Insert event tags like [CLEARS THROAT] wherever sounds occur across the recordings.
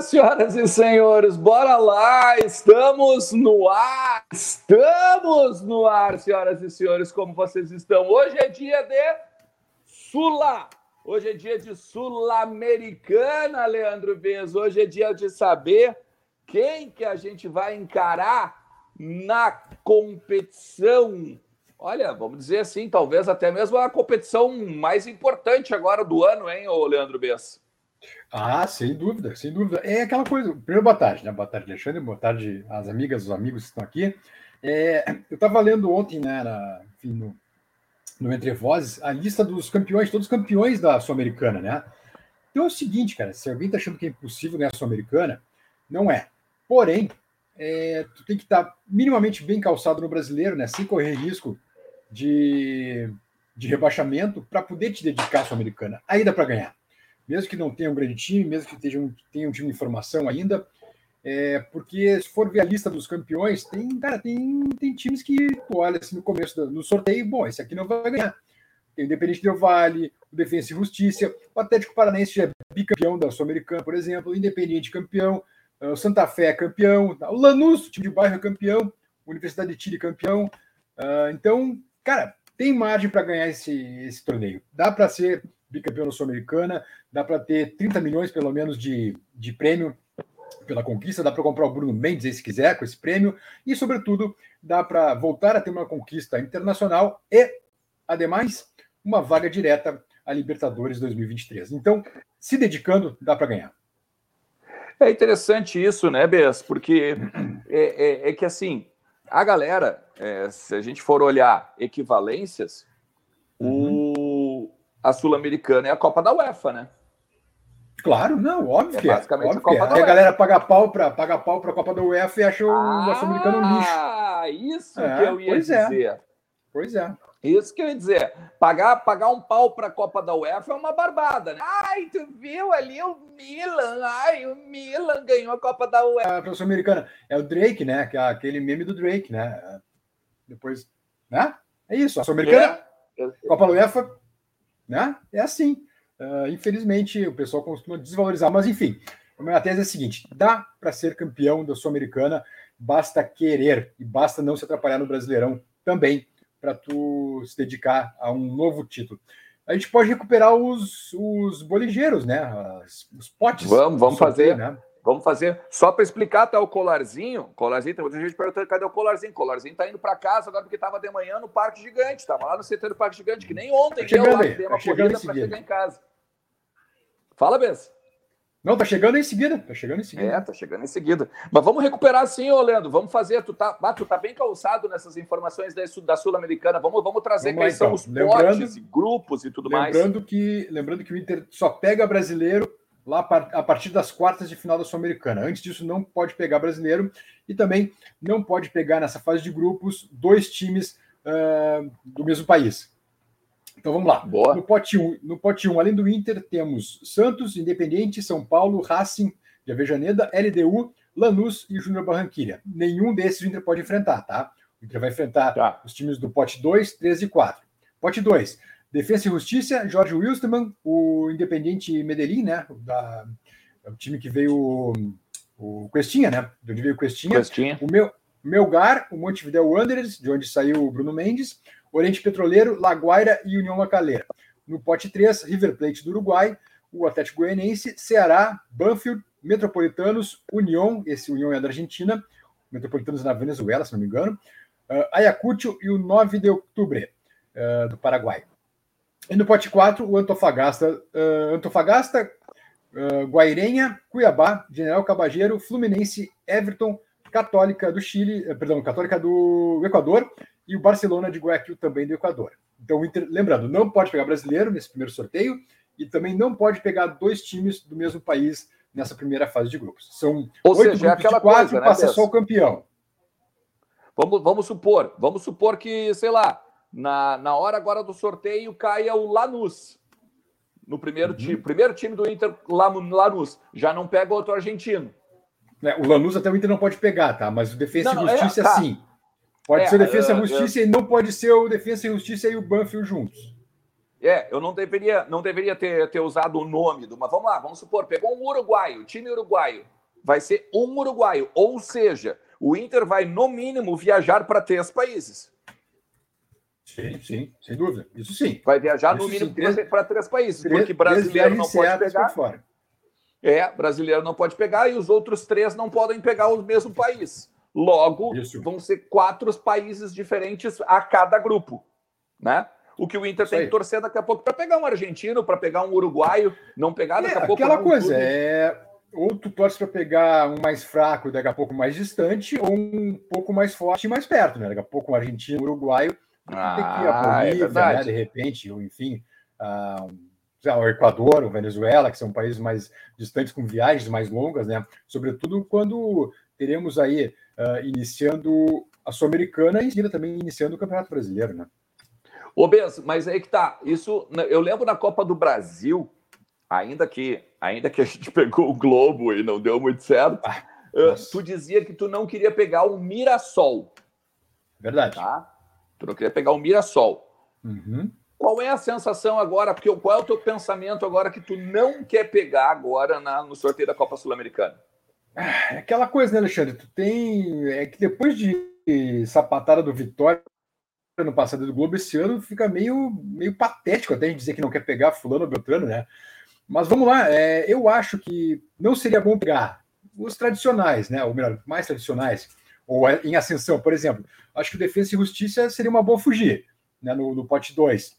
senhoras e senhores, bora lá, estamos no ar, estamos no ar, senhoras e senhores, como vocês estão? Hoje é dia de Sula, hoje é dia de Sul-Americana, Leandro Bez, hoje é dia de saber quem que a gente vai encarar na competição. Olha, vamos dizer assim, talvez até mesmo a competição mais importante agora do ano, hein, ô Leandro Bez? Ah, sem dúvida, sem dúvida. É aquela coisa. Primeiro, boa tarde, né? Boa tarde, Alexandre. Boa tarde às amigas, os amigos que estão aqui. É, eu estava lendo ontem, né, na, enfim, no, no Entre Vozes, a lista dos campeões, todos os campeões da Sul-Americana, né? Então é o seguinte, cara, se alguém está achando que é impossível ganhar a Sul-Americana, não é. Porém, é, tu tem que estar tá minimamente bem calçado no brasileiro, né? Sem correr risco de, de rebaixamento para poder te dedicar à Sul-Americana. Aí dá para ganhar mesmo que não tenha um grande time, mesmo que tenha um, tenha um time de formação ainda, é, porque se for ver a lista dos campeões, tem, cara, tem, tem times que tu olha assim no começo do no sorteio, bom, esse aqui não vai ganhar. Tem o Independente Del Vale, o Defensa e Justiça, o Atlético Paranaense já é bicampeão da Sul-Americana, por exemplo, o Independiente campeão, o Santa Fé é campeão, o Lanús, o time de bairro é campeão, a Universidade de Chile campeão. Uh, então, cara, tem margem para ganhar esse, esse torneio. Dá para ser bicampeão da Sul-Americana, dá para ter 30 milhões pelo menos de, de prêmio pela conquista, dá para comprar o Bruno Mendes aí, se quiser com esse prêmio, e sobretudo dá para voltar a ter uma conquista internacional e, ademais, uma vaga direta à Libertadores 2023. Então, se dedicando, dá para ganhar. É interessante isso, né, Bess? Porque é, é, é que assim, a galera, é, se a gente for olhar equivalências, uhum. o a Sul-Americana é a Copa da UEFA, né? Claro, não, óbvio é que é. Basicamente óbvio a Copa é. da UEFA. a galera paga pau para paga pau para a Copa da UEFA e acha o ah, Sul-Americano um lixo. Ah, isso é, que eu ia pois é. dizer. É. Pois é. Isso que eu ia dizer. Pagar, pagar um pau para a Copa da UEFA é uma barbada, né? Ai, tu viu ali o Milan? Ai, o Milan ganhou a Copa da UEFA. A professora americana é o Drake, né? É aquele meme do Drake, né? Depois, né? É isso. A Sul-Americana, é. Copa da UEFA, né? É assim. Uh, infelizmente, o pessoal costuma desvalorizar, mas enfim, a minha tese é a seguinte: dá para ser campeão da Sul-Americana, basta querer e basta não se atrapalhar no Brasileirão também para tu se dedicar a um novo título. A gente pode recuperar os, os boligeiros, né? As, os potes. Vamos, vamos fazer. Né? Vamos fazer. Só para explicar, tá o colarzinho. Colarzinho, tem muita gente perguntando cadê o colarzinho. O colarzinho tá indo para casa agora porque estava de manhã no Parque Gigante. Tava lá no setor do Parque Gigante, que nem ontem tá deu lá, deu uma tá corrida para chegar em casa. Fala, Bess. Não, tá chegando em seguida. Tá chegando em seguida. É, tá chegando em seguida. Mas vamos recuperar sim, ô Leandro. Vamos fazer. Tu tá, ah, tu tá bem calçado nessas informações da, Sul-Americana. Vamos, vamos trazer vamos quais então. são os lembrando, potes e grupos e tudo lembrando mais. Que, lembrando que o Inter só pega brasileiro lá a partir das quartas de final da Sul-Americana. Antes disso, não pode pegar brasileiro e também não pode pegar nessa fase de grupos dois times uh, do mesmo país. Então vamos lá. Boa. No pote 1, no pote 1, além do Inter, temos Santos, Independente, São Paulo, Racing de Avejaneda, LDU, Lanús e Júnior Barranquilha. Nenhum desses o Inter pode enfrentar, tá? O Inter vai enfrentar tá. os times do pote 2, 3 e 4. Pote 2, Defesa e Justiça, Jorge Wilstermann, o Independiente Medellín, né? Da, é o time que veio o, o Questinha, né? De onde veio o Questinha. Questinha. O meu, Melgar, o Montevideo Wanderers, de onde saiu o Bruno Mendes, Oriente Petroleiro, Laguaira e União Macaleira. No pote 3, River Plate do Uruguai, o Atlético Goianiense, Ceará, Banfield, Metropolitanos, União, esse União é da Argentina, Metropolitanos na Venezuela, se não me engano, uh, Ayacucho e o 9 de outubro, uh, do Paraguai. E no pote 4, o Antofagasta, uh, Antofagasta uh, Guairenha, Cuiabá, General Cabageiro, Fluminense, Everton, Católica do Chile, uh, perdão, Católica do Equador e o Barcelona de Guayaquil também do Equador. Então, Inter, lembrando, não pode pegar brasileiro nesse primeiro sorteio e também não pode pegar dois times do mesmo país nessa primeira fase de grupos. São Ou oito seja, é grupos de quatro coisa, né, passa só o campeão. Vamos, vamos supor, vamos supor que, sei lá, na, na hora agora do sorteio caia o Lanús. No primeiro uhum. time. Primeiro time do Inter, Lanús. Já não pega outro argentino. É, o Lanús até o Inter não pode pegar, tá? Mas o Defesa não, e é, Justiça, é, tá. sim. Pode é, ser o Defesa e Justiça e não pode ser o Defesa e Justiça e o Banfield juntos. É, eu não deveria, não deveria ter, ter usado o nome do. Mas vamos lá, vamos supor, pegou um uruguaio, time uruguaio. Vai ser um uruguaio. Ou seja, o Inter vai, no mínimo, viajar para três países. Sim, sim, sem dúvida. Isso sim. Vai viajar Isso no mínimo para três países, três, porque brasileiro não pode pegar. Fora. É, brasileiro não pode pegar e os outros três não podem pegar o mesmo país. Logo, Isso. vão ser quatro países diferentes a cada grupo, né? O que o Inter tem que torcer daqui a pouco para pegar um argentino, para pegar um uruguaio, não pegar daqui é, a pouco. Aquela coisa, é ou tu torce para pegar um mais fraco, daqui a pouco mais distante, ou um pouco mais forte e mais perto, né? Daqui a pouco um argentino, um uruguaio, ah, tem que ir a ah, é Bolívia, é né? De repente, ou enfim, uh, o Equador, o Venezuela, que são países mais distantes com viagens mais longas, né? Sobretudo quando teremos aí uh, iniciando a Sul-Americana e em seguida também iniciando o Campeonato Brasileiro, né? Ô, Benção, mas aí que tá. Isso, né, eu lembro na Copa do Brasil, ainda que, ainda que a gente [LAUGHS] pegou o Globo e não deu muito certo, ah, tu dizia que tu não queria pegar o Mirassol. Verdade. Tá? Tu não queria pegar o Mirassol. Uhum. Qual é a sensação agora? Porque qual é o teu pensamento agora que tu não quer pegar agora na, no sorteio da Copa Sul-Americana? É aquela coisa, né, Alexandre? Tu tem. É que depois de sapatada do Vitória no passado do Globo, esse ano fica meio, meio patético até a gente dizer que não quer pegar Fulano Beltrano, né? Mas vamos lá, é, eu acho que não seria bom pegar os tradicionais, né? Ou melhor, mais tradicionais, ou em ascensão, por exemplo. Acho que o Defesa e Justiça seria uma boa fugir, né? No, no pote 2.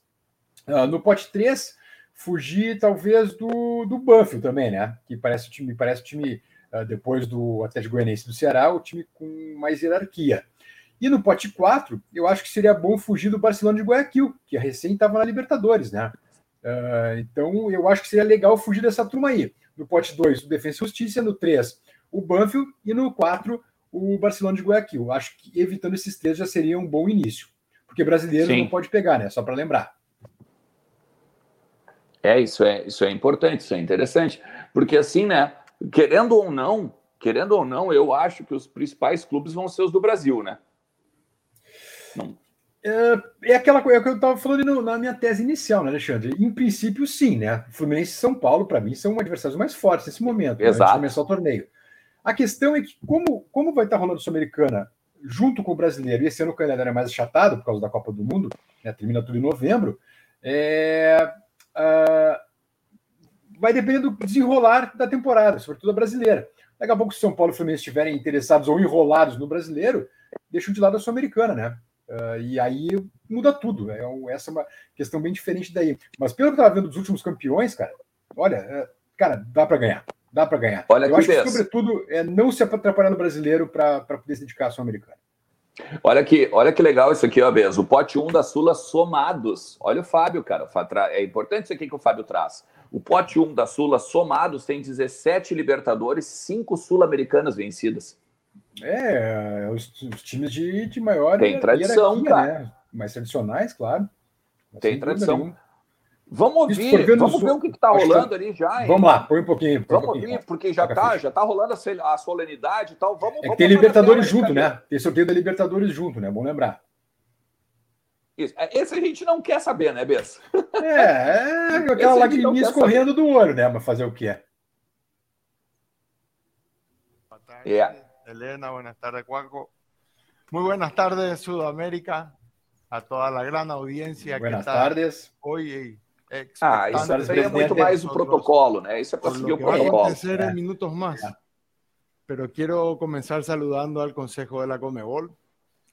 Uh, no pote 3, fugir talvez do, do Banfield também, né? Que parece o time, parece o time depois do Atlético Goianiense do Ceará, o time com mais hierarquia. E no pote 4, eu acho que seria bom fugir do Barcelona de Guayaquil, que recém estava na Libertadores, né? Uh, então eu acho que seria legal fugir dessa turma aí. No pote 2, o Defensa e Justiça, no 3, o Banfield, e no 4, o Barcelona de Guayaquil. Acho que evitando esses três já seria um bom início. Porque brasileiro Sim. não pode pegar, né? Só para lembrar. É, isso é, isso é importante, isso é interessante. Porque assim, né, querendo ou não, querendo ou não, eu acho que os principais clubes vão ser os do Brasil, né? Não. É, é aquela coisa que eu estava falando no, na minha tese inicial, né, Alexandre? Em princípio, sim, né? Fluminense e São Paulo, para mim, são adversários mais fortes nesse momento, né, Exato. Né, começar o torneio. A questão é que, como, como vai estar rolando a Sul-Americana junto com o brasileiro, e esse ano o calendário é mais achatado por causa da Copa do Mundo, né, termina tudo em novembro, é, uh, vai depender do desenrolar da temporada, sobretudo a brasileira. Daqui a pouco, se São Paulo e Fluminense estiverem interessados ou enrolados no brasileiro, deixam de lado a Sul-Americana, né? Uh, e aí muda tudo. É, essa é uma questão bem diferente daí. Mas pelo que eu estava vendo dos últimos campeões, cara, olha, é, cara, dá para ganhar. Dá para ganhar. Olha eu acho que, sobretudo, é não se atrapalhar no brasileiro para poder se dedicar à Sul-Americana. Olha que, olha que legal isso aqui, ó, Bez. O pote 1 da Sula somados. Olha o Fábio, cara. É importante isso aqui que o Fábio traz. O pote 1 da Sula somados tem 17 Libertadores, 5 Sul-Americanas vencidas. É, os, os, times de, de maior. Tem tradição, cara. Né? Mais tradicionais, claro. Tem tradição. Vamos ouvir, vamos ver o que está rolando ali já. Hein? Vamos lá, põe um pouquinho. Põe vamos um ouvir, porque já está já tá rolando a, solenidade e tal. Vamos, é vamos tem Libertadores junto, né? Tem sorteio da Libertadores junto, né? Bom lembrar. É, esse a gente não quer saber, né, Bessa? É, é aquela lagriminha escorrendo do olho, né? Mas fazer o que é. Boa tarde, yeah. Helena. Buenas tardes, Cuaco. Muy buenas tardes, Sudamérica. A toda la gran audiencia buenas que está tardes. hoy ah, isso aí é muito mais o protocolo, né? Isso é para seguir o protocolo. Va a acontecer en minutos más. Pero quiero comenzar saludando al Consejo de la Comebol,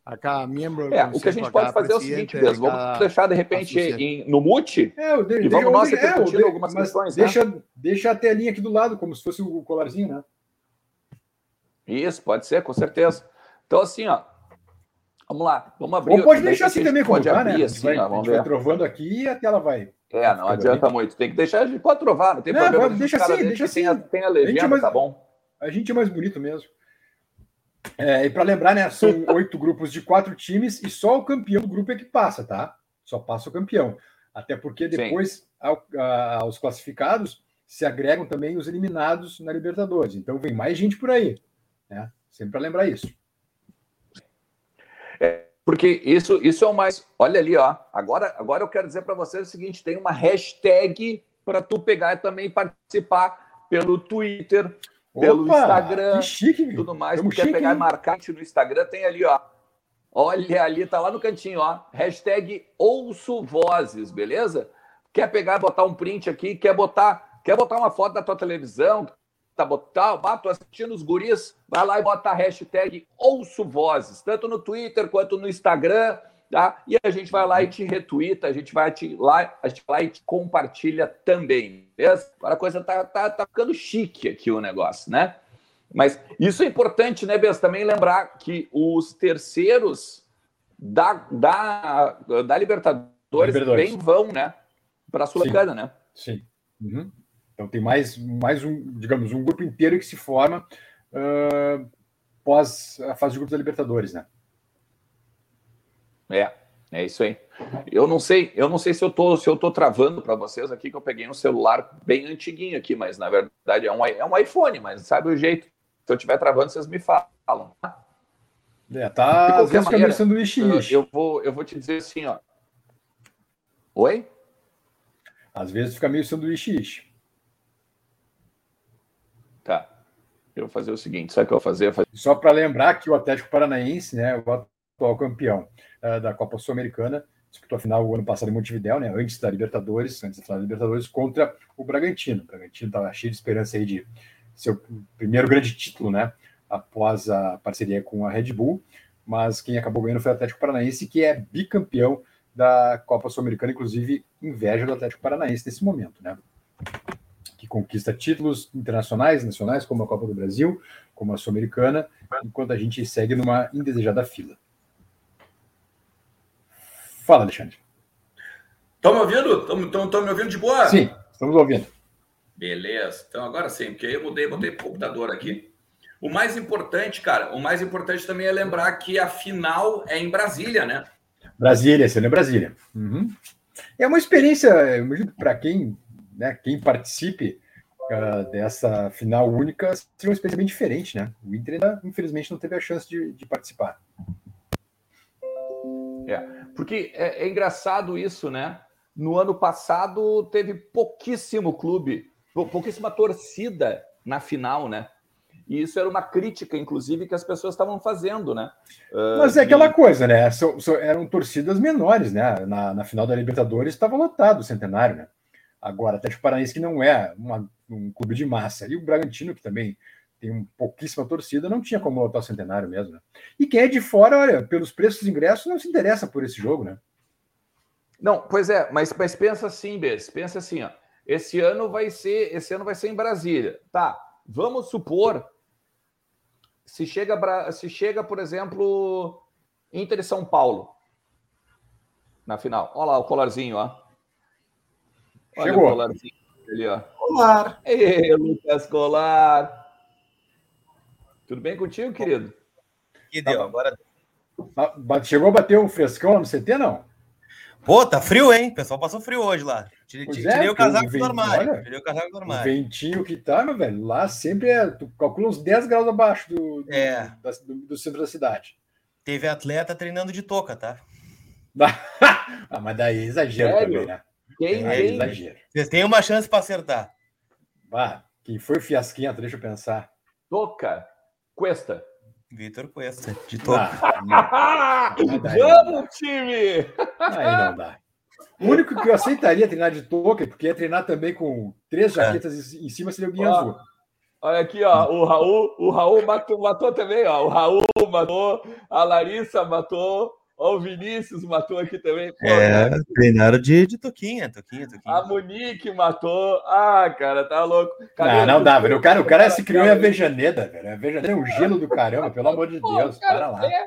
a cada membro do é, O que a gente pode fazer é o seguinte mesmo, vamos deixar de repente em, no mute é, e vamos nós repercutindo é, algumas questões. Deixa, né? deixa a telinha aqui do lado, como se fosse o colarzinho, né? Isso, pode ser, com certeza. Então, assim, ó, vamos lá, vamos abrir. Ou pode deixar assim também, pode tá, abrir, né? Assim, vai, ó, vamos a gente ver. vai trovando aqui e a tela vai. É, não adianta muito. Tem que deixar, a gente pode trovar, não tem não, problema. Deixa assim, deixa assim. Tem a, tem a legenda, a é mais, tá bom? A gente é mais bonito mesmo. É, e para lembrar, né, são [LAUGHS] oito grupos de quatro times e só o campeão do grupo é que passa, tá? Só passa o campeão. Até porque depois, ao, a, aos classificados, se agregam também os eliminados na Libertadores. Então vem mais gente por aí. Né? Sempre para lembrar isso. É, Porque isso, isso é o mais. Olha ali, ó. Agora, agora eu quero dizer para vocês o seguinte: tem uma hashtag para tu pegar e também participar pelo Twitter, Opa, pelo Instagram, chique, tudo mais. Tu quer pegar e marcar no Instagram, tem ali, ó. Olha ali, tá lá no cantinho, ó. Hashtag ouço vozes, beleza? Quer pegar, botar um print aqui, quer botar, quer botar uma foto da tua televisão, tá botar, bato assistindo os guris, vai lá e bota a hashtag ouço vozes, tanto no Twitter quanto no Instagram, tá? E a gente vai lá e te retuita, a gente vai te, lá, a gente vai lá e te compartilha também, beleza? Agora a coisa tá, tá, tá ficando chique aqui o negócio, né? Mas isso é importante, né, Bess? Também lembrar que os terceiros da, da, da Libertadores, Libertadores. bem vão, né? Para a Sul-Americana, né? Sim. Uhum. Então tem mais, mais um, digamos, um grupo inteiro que se forma uh, pós a fase de grupos da Libertadores, né? É, é isso aí. Eu não sei, eu não sei se eu tô, se eu tô travando para vocês aqui que eu peguei um celular bem antiguinho aqui, mas na verdade é um, é um iPhone, mas sabe o jeito. Se eu estiver travando, vocês me falam. Tá? É, tá às vezes maneira, sanduíche. Eu, eu vou, eu vou te dizer assim, ó. Oi? Às vezes fica meio sanduíche. Tá. Eu vou fazer o seguinte, sabe o que eu vou fazer? fazer... Só para lembrar que o Atlético Paranaense, né, o atual campeão uh, da Copa Sul-Americana, disputou a final o ano passado em Montevidéu, né, antes da Libertadores, antes da final da Libertadores, contra o Bragantino. O Bragantino estava cheio de esperança aí de seu primeiro grande título, né, após a parceria com a Red Bull, mas quem acabou ganhando foi o Atlético Paranaense, que é bicampeão da Copa Sul-Americana, inclusive inveja do Atlético Paranaense nesse momento, né? que conquista títulos internacionais, nacionais, como a Copa do Brasil, como a Sul-Americana, enquanto a gente segue numa indesejada fila. Fala, Alexandre. Estão me ouvindo? Estão me ouvindo de boa? Sim, estamos ouvindo. Beleza. Então agora sim, porque aí eu mudei, botei o computador aqui. O mais importante, cara, o mais importante também é lembrar que a final é em Brasília, né? Brasília, sendo em Brasília. Uhum. É uma experiência, para quem né, quem participe uh, dessa final única seria uma experiência bem diferente, né? O Inter infelizmente, não teve a chance de, de participar. É, porque é, é, engraçado isso, né? No ano passado teve pouquíssimo clube, pouquíssima torcida na final, né? E isso era uma crítica, inclusive, que as pessoas estavam fazendo, né? Uh, Mas é aquela coisa, né? Eram torcidas menores, né? Na, na final da Libertadores estava lotado o centenário, né? Agora, Atlético Paranaense que não é uma, um clube de massa, e o Bragantino, que também tem um pouquíssima torcida, não tinha como lotar o centenário mesmo. Né? E quem é de fora, olha, pelos preços dos ingressos, não se interessa por esse jogo, né? Não, pois é, mas, mas pensa assim, Bess, pensa assim, ó. Esse ano vai ser, esse ano vai ser em Brasília. Tá, vamos supor se chega, se chega, por exemplo, Inter e São Paulo na final. Olha lá o colarzinho, ó. Olha Chegou. Ali, ó. Colar. Ei, Lucas Colar. Tudo bem contigo, querido? Que deu, agora. Chegou a bater um frescão no CT, não? Pô, tá frio, hein? O pessoal passou frio hoje lá. Tirei, tirei é, o casaco do armário. Olha, tirei o casaco do armário. O ventinho que tá, meu velho, lá sempre é. Tu calcula uns 10 graus abaixo do, do, é. da, do, do centro da cidade. Teve atleta treinando de touca, tá? [LAUGHS] ah, mas daí é exagero Sério? também, né? Quem, é quem... exagero. Vocês têm uma chance para acertar. Bah, quem foi fiasquinha, deixa eu pensar. Toca, Cuesta. Vitor Cuesta, de toca. [LAUGHS] Ah, Vamos, time! Aí não dá. O único que eu aceitaria treinar de toca, porque ia treinar também com três é. jaquetas é. em cima, seria o Guinha Azul. Olha aqui, ó, o Raul, o Raul matou, matou também, ó. O Raul matou, a Larissa matou, Ó, o Vinícius matou aqui também. Pô, é, cara. treinaram de, de toquinha, toquinha, toquinha. A Monique matou. Ah, cara, tá louco. Cadê não, não dá, velho. O cara, o cara se criou em Avejaneda, velho. Avejaneda é um gelo do caramba, pelo amor de Deus. Pô, para lá. É...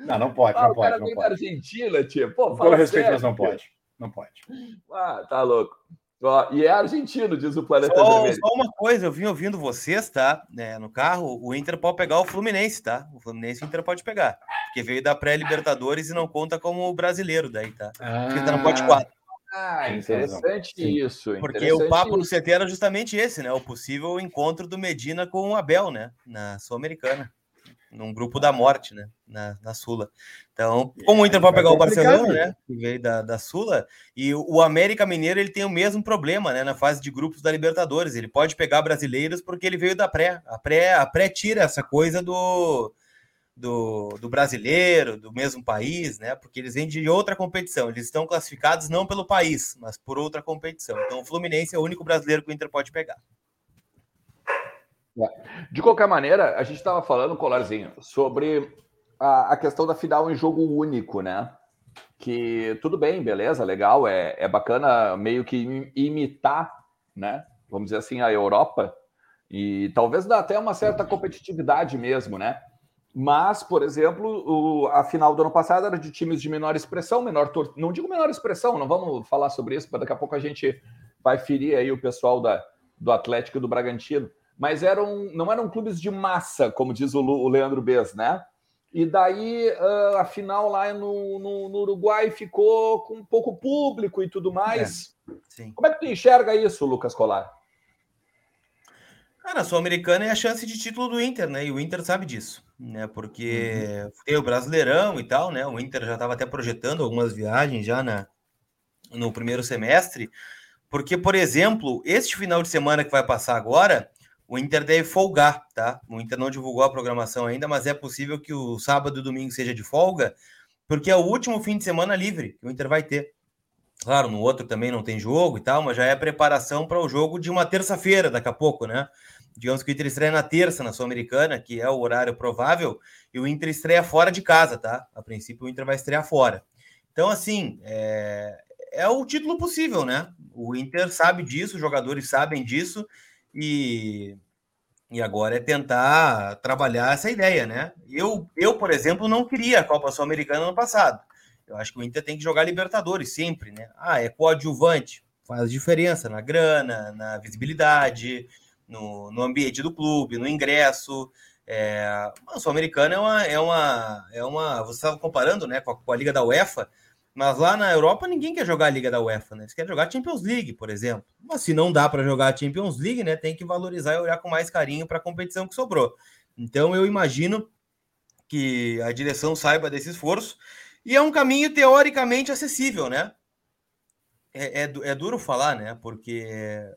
Não, não pode, ah, não pode. não pode. da Argentina, tia. Pô, Com todo respeito, mas não pode. Não pode. Ah, tá louco. Ó, e é argentino, diz o Planeta só, Vermelho. Só uma coisa, eu vim ouvindo vocês, tá? É, no carro, o Inter pode pegar o Fluminense, tá? O Fluminense o Inter pode pegar. Porque veio da pré-Libertadores e não conta como brasileiro daí, tá? Ah, Porque tá no pote 4. Ah, interessante isso. Porque interessante o papo isso. do CT era justamente esse, né? O possível encontro do Medina com o Abel, né? Na Sul-Americana. Num grupo da morte, né? Na, na Sula. Então, como o Inter vai pegar o Barcelona, né? Que veio da, da Sula, e o, o América Mineiro ele tem o mesmo problema, né? Na fase de grupos da Libertadores. Ele pode pegar brasileiros porque ele veio da pré. A pré, a pré tira essa coisa do, do, do brasileiro, do mesmo país, né? Porque eles vêm de outra competição. Eles estão classificados não pelo país, mas por outra competição. Então, o Fluminense é o único brasileiro que o Inter pode pegar. De qualquer maneira, a gente estava falando, Colarzinho, sobre a, a, questão da final em jogo único, né? Que tudo bem, beleza, legal, é, é bacana meio que imitar, né? Vamos dizer assim, a Europa, e talvez dá até uma certa competitividade mesmo, né? Mas, por exemplo, o, a final do ano passado era de times de menor expressão, menor tor... não digo menor expressão, não vamos falar sobre isso, porque daqui a pouco a gente vai ferir aí o pessoal da, do Atlético e do Bragantino mas eram, não eram clubes de massa, como diz o, o Leandro Bez, né? E daí uh, a final lá no, no, no, Uruguai ficou com pouco público e tudo mais. É, como é que tu enxerga isso, Lucas Colar? Cara, a Sul-Americana é a chance de título do Inter, né? E o Inter sabe disso, né? Porque uhum. tem o Brasileirão e tal, né? O Inter já estava até projetando algumas viagens já na, no primeiro semestre. Porque, por exemplo, este final de semana que vai passar agora, o Inter deve folgar, tá? O Inter não divulgou a programação ainda, mas é possível que o sábado e domingo seja de folga, porque é o último fim de semana livre que o Inter vai ter. Claro, no outro também não tem jogo e tal, mas já é preparação para o jogo de uma terça-feira, daqui a pouco, né? Digamos que o Inter estreia na terça, na Sul-Americana, que é o horário provável, e o Inter estreia fora de casa, tá? A princípio, o Inter vai estrear fora. Então, assim, é, é o título possível, né? O Inter sabe disso, os jogadores sabem disso, e, e agora é tentar trabalhar essa ideia, né? Eu, eu, por exemplo, não queria a Copa Sul-Americana no passado. Eu acho que o Inter tem que jogar Libertadores sempre, né? Ah, é coadjuvante, faz diferença na grana, na visibilidade, no, no ambiente do clube, no ingresso. É, a Sul-Americana é uma, é uma, é uma. Você estava comparando, né, com a, com a Liga da UEFA. Mas lá na Europa ninguém quer jogar a Liga da UEFA, né? Eles querem jogar Champions League, por exemplo. Mas se não dá para jogar a Champions League, né? Tem que valorizar e olhar com mais carinho para a competição que sobrou. Então eu imagino que a direção saiba desse esforço e é um caminho teoricamente acessível, né? É, é, é, duro falar, né? Porque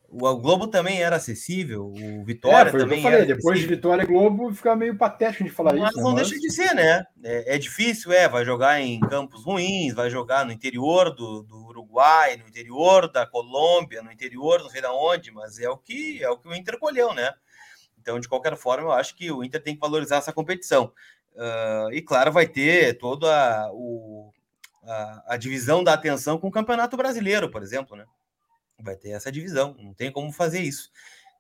o, o, Globo também era acessível, o Vitória é, também. eu falei, depois de Vitória e Globo fica meio patético de falar mas isso. Mas não deixa de ser, né? É, é, difícil, é. Vai jogar em campos ruins, vai jogar no interior do, do Uruguai, no interior da Colômbia, no interior, não sei da onde, mas é o que é o que o Inter colheu, né? Então, de qualquer forma, eu acho que o Inter tem que valorizar essa competição. Uh, e claro, vai ter todo a, o, a, divisão da atenção com o Campeonato Brasileiro, por exemplo, né? Vai ter essa divisão, não tem como fazer isso.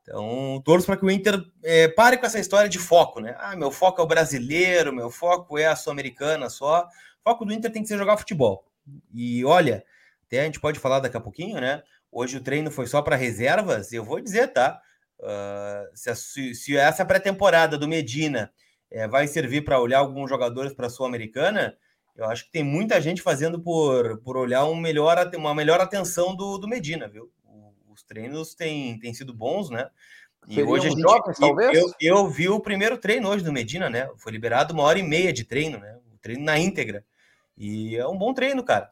Então, torço para que o Inter é, pare com essa história de foco, né? Ah, meu foco é o brasileiro, meu foco é a Sul-Americana só. O foco do Inter tem que ser jogar futebol. E olha, até a gente pode falar daqui a pouquinho, né? Hoje o treino foi só para reservas, eu vou dizer, tá? Uh, se, a, se, essa pré-temporada do Medina é, vai servir para olhar alguns jogadores para a Sul-Americana, eu acho que tem muita gente fazendo por, por olhar um melhor, uma melhor atenção do, do Medina, viu? Os treinos têm, têm sido bons, né? E Seriam hoje a gente, jogos, talvez? Eu, eu vi o primeiro treino hoje do Medina, né? Foi liberado uma hora e meia de treino, né? O treino na íntegra. E é um bom treino, cara.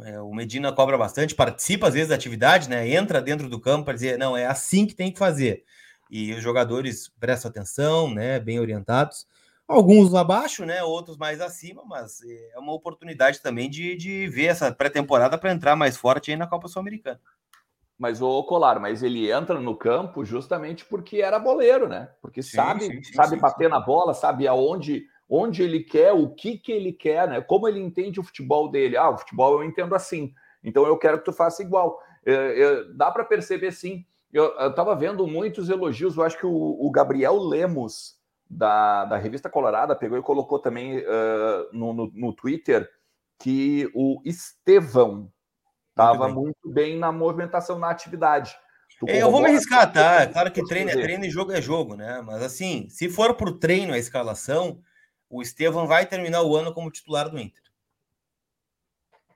É, o Medina cobra bastante, participa às vezes da atividade, né? Entra dentro do campo para dizer, não, é assim que tem que fazer. E os jogadores prestam atenção, né? Bem orientados. Alguns abaixo, né? Outros mais acima, mas é uma oportunidade também de, de ver essa pré-temporada para entrar mais forte aí na Copa Sul-Americana. Mas o Colar, mas ele entra no campo justamente porque era boleiro, né? Porque sim, sabe, sim, sim, sabe bater na bola, sabe aonde onde ele quer, o que que ele quer, né? Como ele entende o futebol dele. Ah, o futebol eu entendo assim. Então eu quero que tu faça igual. É, é, dá para perceber sim. Eu estava vendo muitos elogios. Eu acho que o, o Gabriel Lemos da, da revista Colorada pegou e colocou também uh, no, no, no, Twitter que o Estevão estava muito, muito, bem na movimentação, na atividade. É, eu vou me arriscar, tá? É claro que treino é treino e jogo é jogo, né? Mas assim, se for para o treino, a escalação, o Estevão vai terminar o ano como titular do Inter.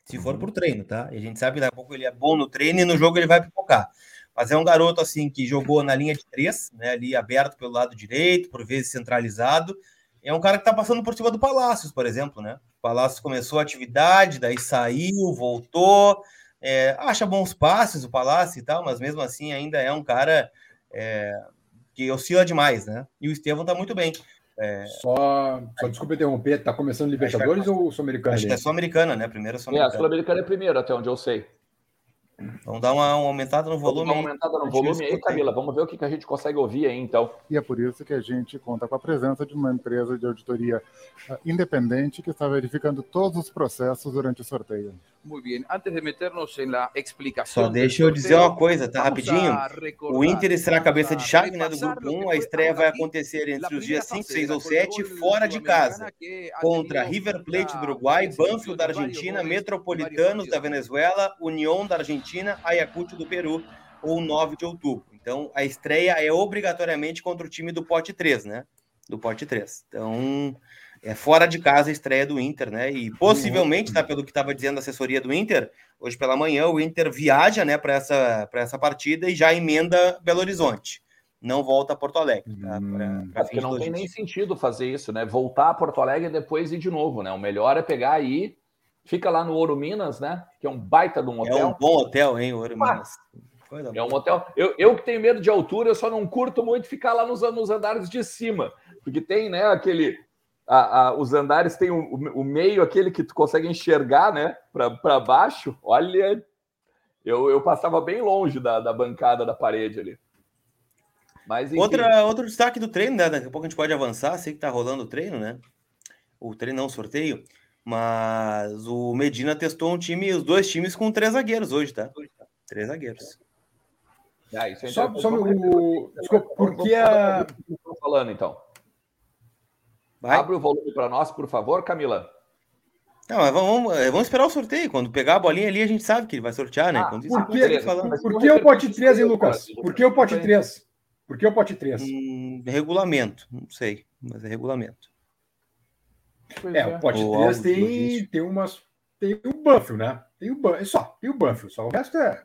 Se for uhum. por treino, tá? E a gente sabe que daqui a pouco ele é bom no treino e no jogo ele vai pipocar. Mas é um garoto assim que jogou na linha de três, né, ali aberto pelo lado direito, por vezes centralizado, é um cara que está passando por cima do Palácios, por exemplo, né? O Palácios começou a atividade, daí saiu, voltou, é, acha bons passes o Palácio e tal, mas mesmo assim ainda é um cara é, que oscila demais, né? E o Estevão está muito bem. É... Só, só desculpa interromper, tá começando Libertadores é, ou Sul-Americana? Acho que é Sul-Americana, né? Primeira Sul-Americana. É, a Sul-Americana é primeiro, até onde eu sei. Vamos dar uma, uma aumentada no volume. Vamos dar uma aumentada no volume aí, Camila. Vamos ver o que, que a gente consegue ouvir aí, então. E é por isso que a gente conta com a presença de uma empresa de auditoria ah, independente que está verificando todos os processos durante o sorteio. Muito bem. Antes de meternos na explicação. Só deixa eu dizer uma coisa, tá rapidinho. O Inter será cabeça de chave né, do grupo 1. A estreia vai acontecer entre os dias 5, 6 ou 7, fora de casa. Contra River Plate do Uruguai, Banfield da Argentina, Metropolitanos da Venezuela, União da Argentina, Ayacucho do Peru, ou 9 de outubro. Então, a estreia é obrigatoriamente contra o time do pote 3, né? Do pote 3. Então, é fora de casa a estreia do Inter, né? E possivelmente, tá, pelo que estava dizendo a assessoria do Inter, hoje pela manhã o Inter viaja, né, para essa, essa partida e já emenda Belo Horizonte. Não volta a Porto Alegre. Tá? Pra, hum. pra é porque não tem nem sentido fazer isso, né? Voltar a Porto Alegre e depois ir de novo, né? O melhor é pegar aí, fica lá no Ouro Minas, né? Que é um baita de um hotel. É um bom hotel, hein, Ouro Minas. É um hotel. Eu, eu que tenho medo de altura, eu só não curto muito ficar lá nos, nos andares de cima, porque tem, né, aquele a, a, os andares têm o, o, meio, aquele que tu consegue enxergar, né, para baixo. Olha, eu, eu passava bem longe da, da bancada da parede ali. Mas, Outra, outro destaque do treino, né? Daqui a pouco a gente pode avançar. Sei que tá rolando o treino, né? O treino não, o sorteio. Mas o Medina testou um time, os dois times com três zagueiros hoje, tá? Três zagueiros. Ah, isso é só, só o... Desculpa, porque a. Falando então. Vai. Abre o volume para nós, por favor, Camila. Não, mas vamos, vamos esperar o sorteio. Quando pegar a bolinha ali, a gente sabe que ele vai sortear, né? Ah, Quando por, que, por que o pote 3, hein, Lucas? Por que o pote 3? Por que o pote 3? Hum, regulamento, não sei, mas é regulamento. É, é, o pote o 3 tem, tem umas. Tem o Banfield, né? Tem o Banfield, só, tem o Banfield, só o resto é.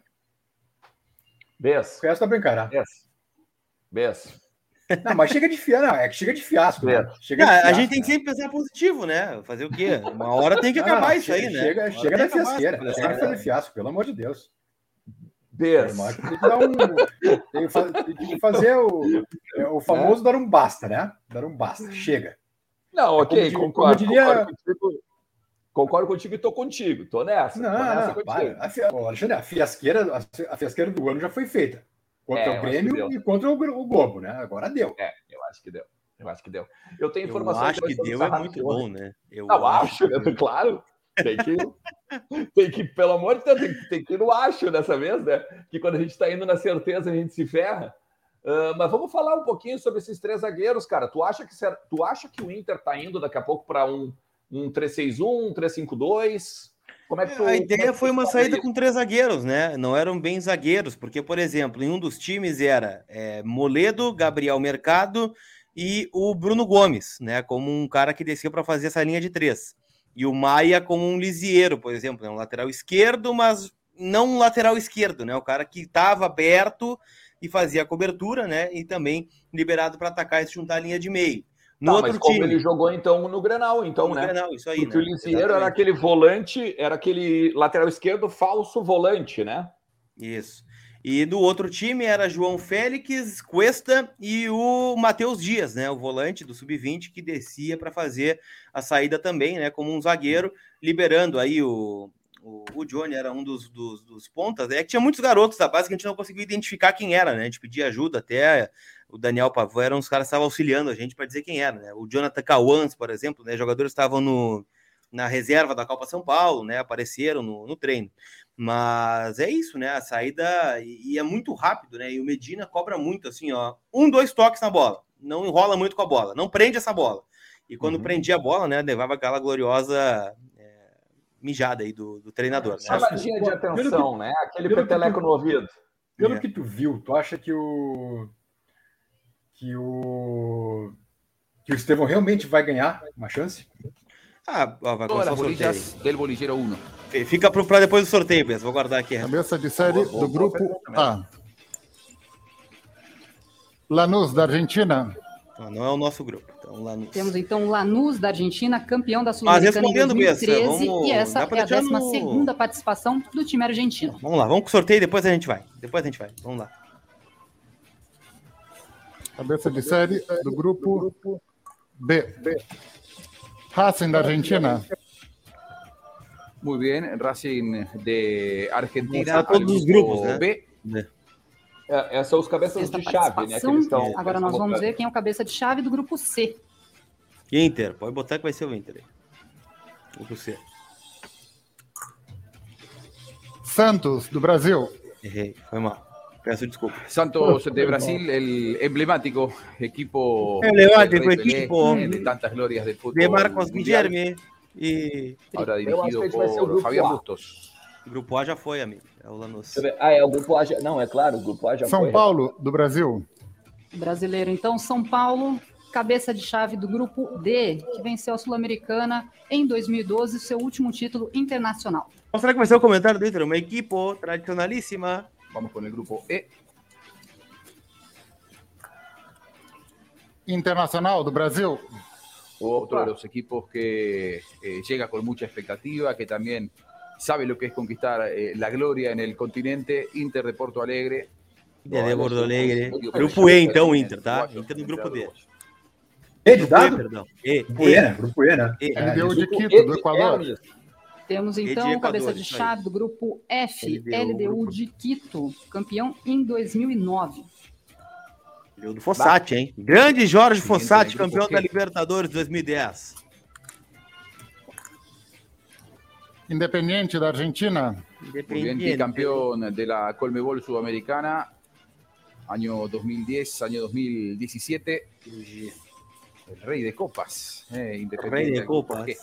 Bess. O resto é brincar. Bess. Bess. Não, mas chega de fiasco, não, é que chega de fiasco. Né? Chega de fiasco, a gente tem que sempre pensar positivo, né? Fazer o quê? Uma hora tem que acabar ah, isso chega, aí, né? Chega, chega da fiasqueira, chega de fazer fiasco, pelo amor de Deus. Deus. Tem que, dar um, tem que fazer o, é, o famoso é. dar um basta, né? Dar um basta, chega. Não, ok, como, concordo, como diria... concordo contigo. Concordo contigo e tô contigo, tô nessa. Não, tô nessa não, para. A, Alexandre, a fiasqueira, a fiasqueira do ano já foi feita. Contra é, o Grêmio e contra o, Globo, né? Agora deu. É, eu acho que deu. Eu acho que deu. Eu tenho informação. Eu acho que, deu é muito bom, né? Eu, eu acho, né? [LAUGHS] claro. Tem que, tem que, pelo amor de Deus, tem, tem que ir no acho dessa vez, né? Que quando a gente está indo na certeza, a gente se ferra. Uh, mas vamos falar um pouquinho sobre esses três zagueiros, cara. Tu acha que, tu acha que o Inter está indo daqui a pouco para um, um 3-6-1, um 3-5-2? Como é que tu, a ideia é foi uma saída com três zagueiros, né? Não eram bem zagueiros, porque, por exemplo, em um dos times era é, Moledo, Gabriel Mercado e o Bruno Gomes, né? Como um cara que descia para fazer essa linha de três. E o Maia como um lisieiro, por exemplo, né? um lateral esquerdo, mas não um lateral esquerdo, né? O cara que estava aberto e fazia a cobertura, né? E também liberado para atacar e se juntar a linha de meio. No tá, outro mas como time. ele jogou então no Grenal, então, no né? Grenal, isso aí, Porque né? o Lisieiro era aquele volante, era aquele lateral esquerdo falso volante, né? Isso. E do outro time era João Félix, Cuesta e o Matheus Dias, né? O volante do sub-20 que descia para fazer a saída também, né? Como um zagueiro, liberando aí o, o, o Johnny era um dos, dos, dos, pontas. É que tinha muitos garotos da base que a gente não conseguiu identificar quem era, né? A gente pedia ajuda até o Daniel Pavão, eram os caras que estavam auxiliando a gente para dizer quem era, né? O Jonathan Cauans, por exemplo, né? Jogadores estavam no, na reserva da Copa São Paulo, né? Apareceram no, no treino. Mas é isso, né? A saída e, é muito rápido, né? E o Medina cobra muito, assim, ó, um, dois toques na bola, não enrola muito com a bola, não prende essa bola. E quando uhum. prendia a bola, né? Levava aquela gloriosa mijada aí do, do treinador. Né? Chamadinha de atenção, que, né? Aquele peteleco no ouvido. Pelo é. que tu viu, tu acha que o que o que o Estevão realmente vai ganhar uma chance? Ah, vai começar o sorteio. Del Bolígero 1. Fica para depois do sorteio, Bess. Vou guardar aqui. Cabeça de série boa, boa, do grupo A. Lanús, da Argentina. Não, não é o nosso grupo. Então, Lanús. Temos então o Lanús da Argentina, campeão da Sul-Americana em respondendo, 2013. Bessa, vamos- E essa é a deixar 12 no- segunda participação do time argentino. Vamos lá, vamos com o sorteio e depois a gente vai. Depois a gente vai. Vamos lá. Cabeça de série do grupo B. Racing da Argentina. Muy bien, Racing de Argentina. Mostrar todos os grupo grupos, né? B. É, essas são os cabeças Sexta de chave, né? Estão. Agora nós vamos ver quem é o cabeça de chave do grupo C. Inter, pode botar que vai ser o Inter. Grupo C. Santos, do Brasil. Errei, foi mal. Peço desculpa. Santos de Brasil, el emblemático equipo. Emblemático equipo. eh, de tantas glorias del fútbol. De Marcos mundial, Guilherme e Ahora que dirigido o por Fabián A. Bustos. Grupo A já foi, amigo. É o Lanús. Ah, é o grupo A. já- Não, é claro, o grupo A já São foi. Paulo, do Brasil. Brasileiro, então, São Paulo, cabeça de chave do grupo D, que venceu a Sul-Americana em 2012, seu último título internacional. Vai ser o comentário do Inter? Uma equipe tradicionalíssima. Vamos con el grupo E. Internacional, do Brasil. Otro de los equipos que eh, llega con mucha expectativa, que también sabe lo que es conquistar eh, la gloria en el continente. Inter de Porto Alegre. Dedé Porto Alegre. Grupo E, então, Inter, tá? Inter no grupo D. E de dado? perdão. E, Grupo E, né? Grupo E, né? E. Ele deu de Grupo Quito, do de Equador. Temos de então Equador, cabeça de chave do grupo F, LDU, LDU de Quito, campeão em 2009. Deu do Fossati, hein? Grande Jorge Fossati, né? Campeão da Libertadores 2010. Independiente da Argentina. Independiente. bicampeón de la Colmebol Sudamericana, año 2010, año 2017. El rey de copas. eh, Independiente Rei de Copas. G.